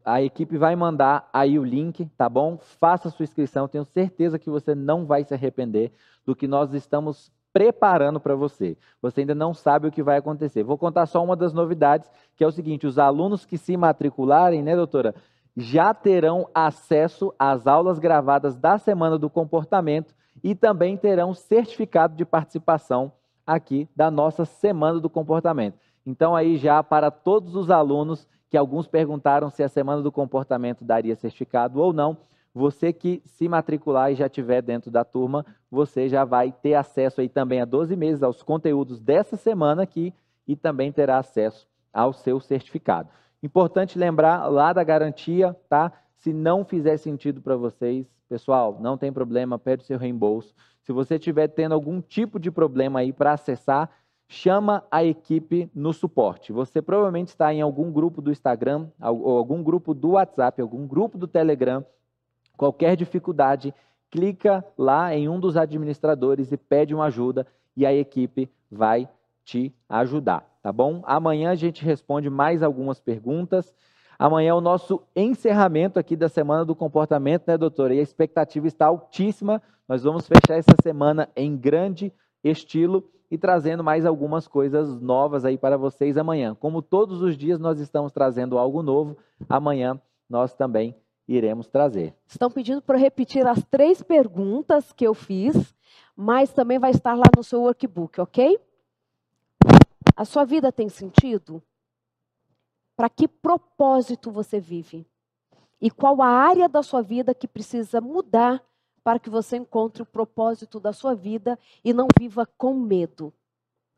a equipe vai mandar aí o link, tá bom? Faça sua inscrição, tenho certeza que você não vai se arrepender do que nós estamos preparando para você. Você ainda não sabe o que vai acontecer. Vou contar só uma das novidades, que é o seguinte: os alunos que se matricularem, né, doutora, já terão acesso às aulas gravadas da Semana do Comportamento e também terão certificado de participação aqui da nossa Semana do Comportamento. Então, aí já para todos os alunos que alguns perguntaram se a Semana do Comportamento daria certificado ou não, você que se matricular e já estiver dentro da turma, você já vai ter acesso aí também a 12 meses aos conteúdos dessa semana aqui e também terá acesso ao seu certificado. Importante lembrar lá da garantia, tá? Se não fizer sentido para vocês, pessoal, não tem problema, pede seu reembolso. Se você estiver tendo algum tipo de problema aí para acessar, chama a equipe no suporte. Você provavelmente está em algum grupo do Instagram, ou algum grupo do WhatsApp, algum grupo do Telegram Qualquer dificuldade, clica lá em um dos administradores e pede uma ajuda e a equipe vai te ajudar, tá bom? Amanhã a gente responde mais algumas perguntas. Amanhã é o nosso encerramento aqui da Semana do Comportamento, né, doutora? E a expectativa está altíssima. Nós vamos fechar essa semana em grande estilo e trazendo mais algumas coisas novas aí para vocês amanhã. Como todos os dias nós estamos trazendo algo novo, amanhã nós também iremos trazer. Estão pedindo para repetir as três perguntas que eu fiz, mas também vai estar lá no seu workbook, ok? A sua vida tem sentido? Para que propósito você vive? E qual a área da sua vida que precisa mudar para que você encontre o propósito da sua vida e não viva com medo?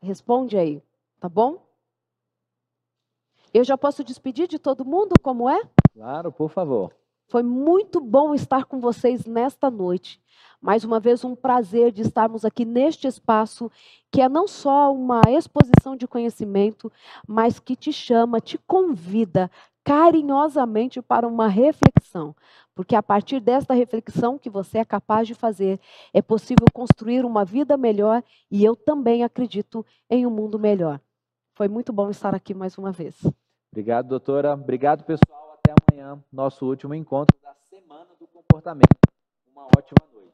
Responde aí, tá bom? Eu já posso despedir de todo mundo, como é? Claro, por favor. Foi muito bom estar com vocês nesta noite. Mais uma vez, um prazer de estarmos aqui neste espaço, que é não só uma exposição de conhecimento, mas que te chama, te convida carinhosamente para uma reflexão. Porque a partir desta reflexão que você é capaz de fazer, é possível construir uma vida melhor e eu também acredito em um mundo melhor. Foi muito bom estar aqui mais uma vez. Obrigado, doutora. Obrigado, pessoal amanhã, nosso último encontro da Semana do Comportamento. Uma ótima noite.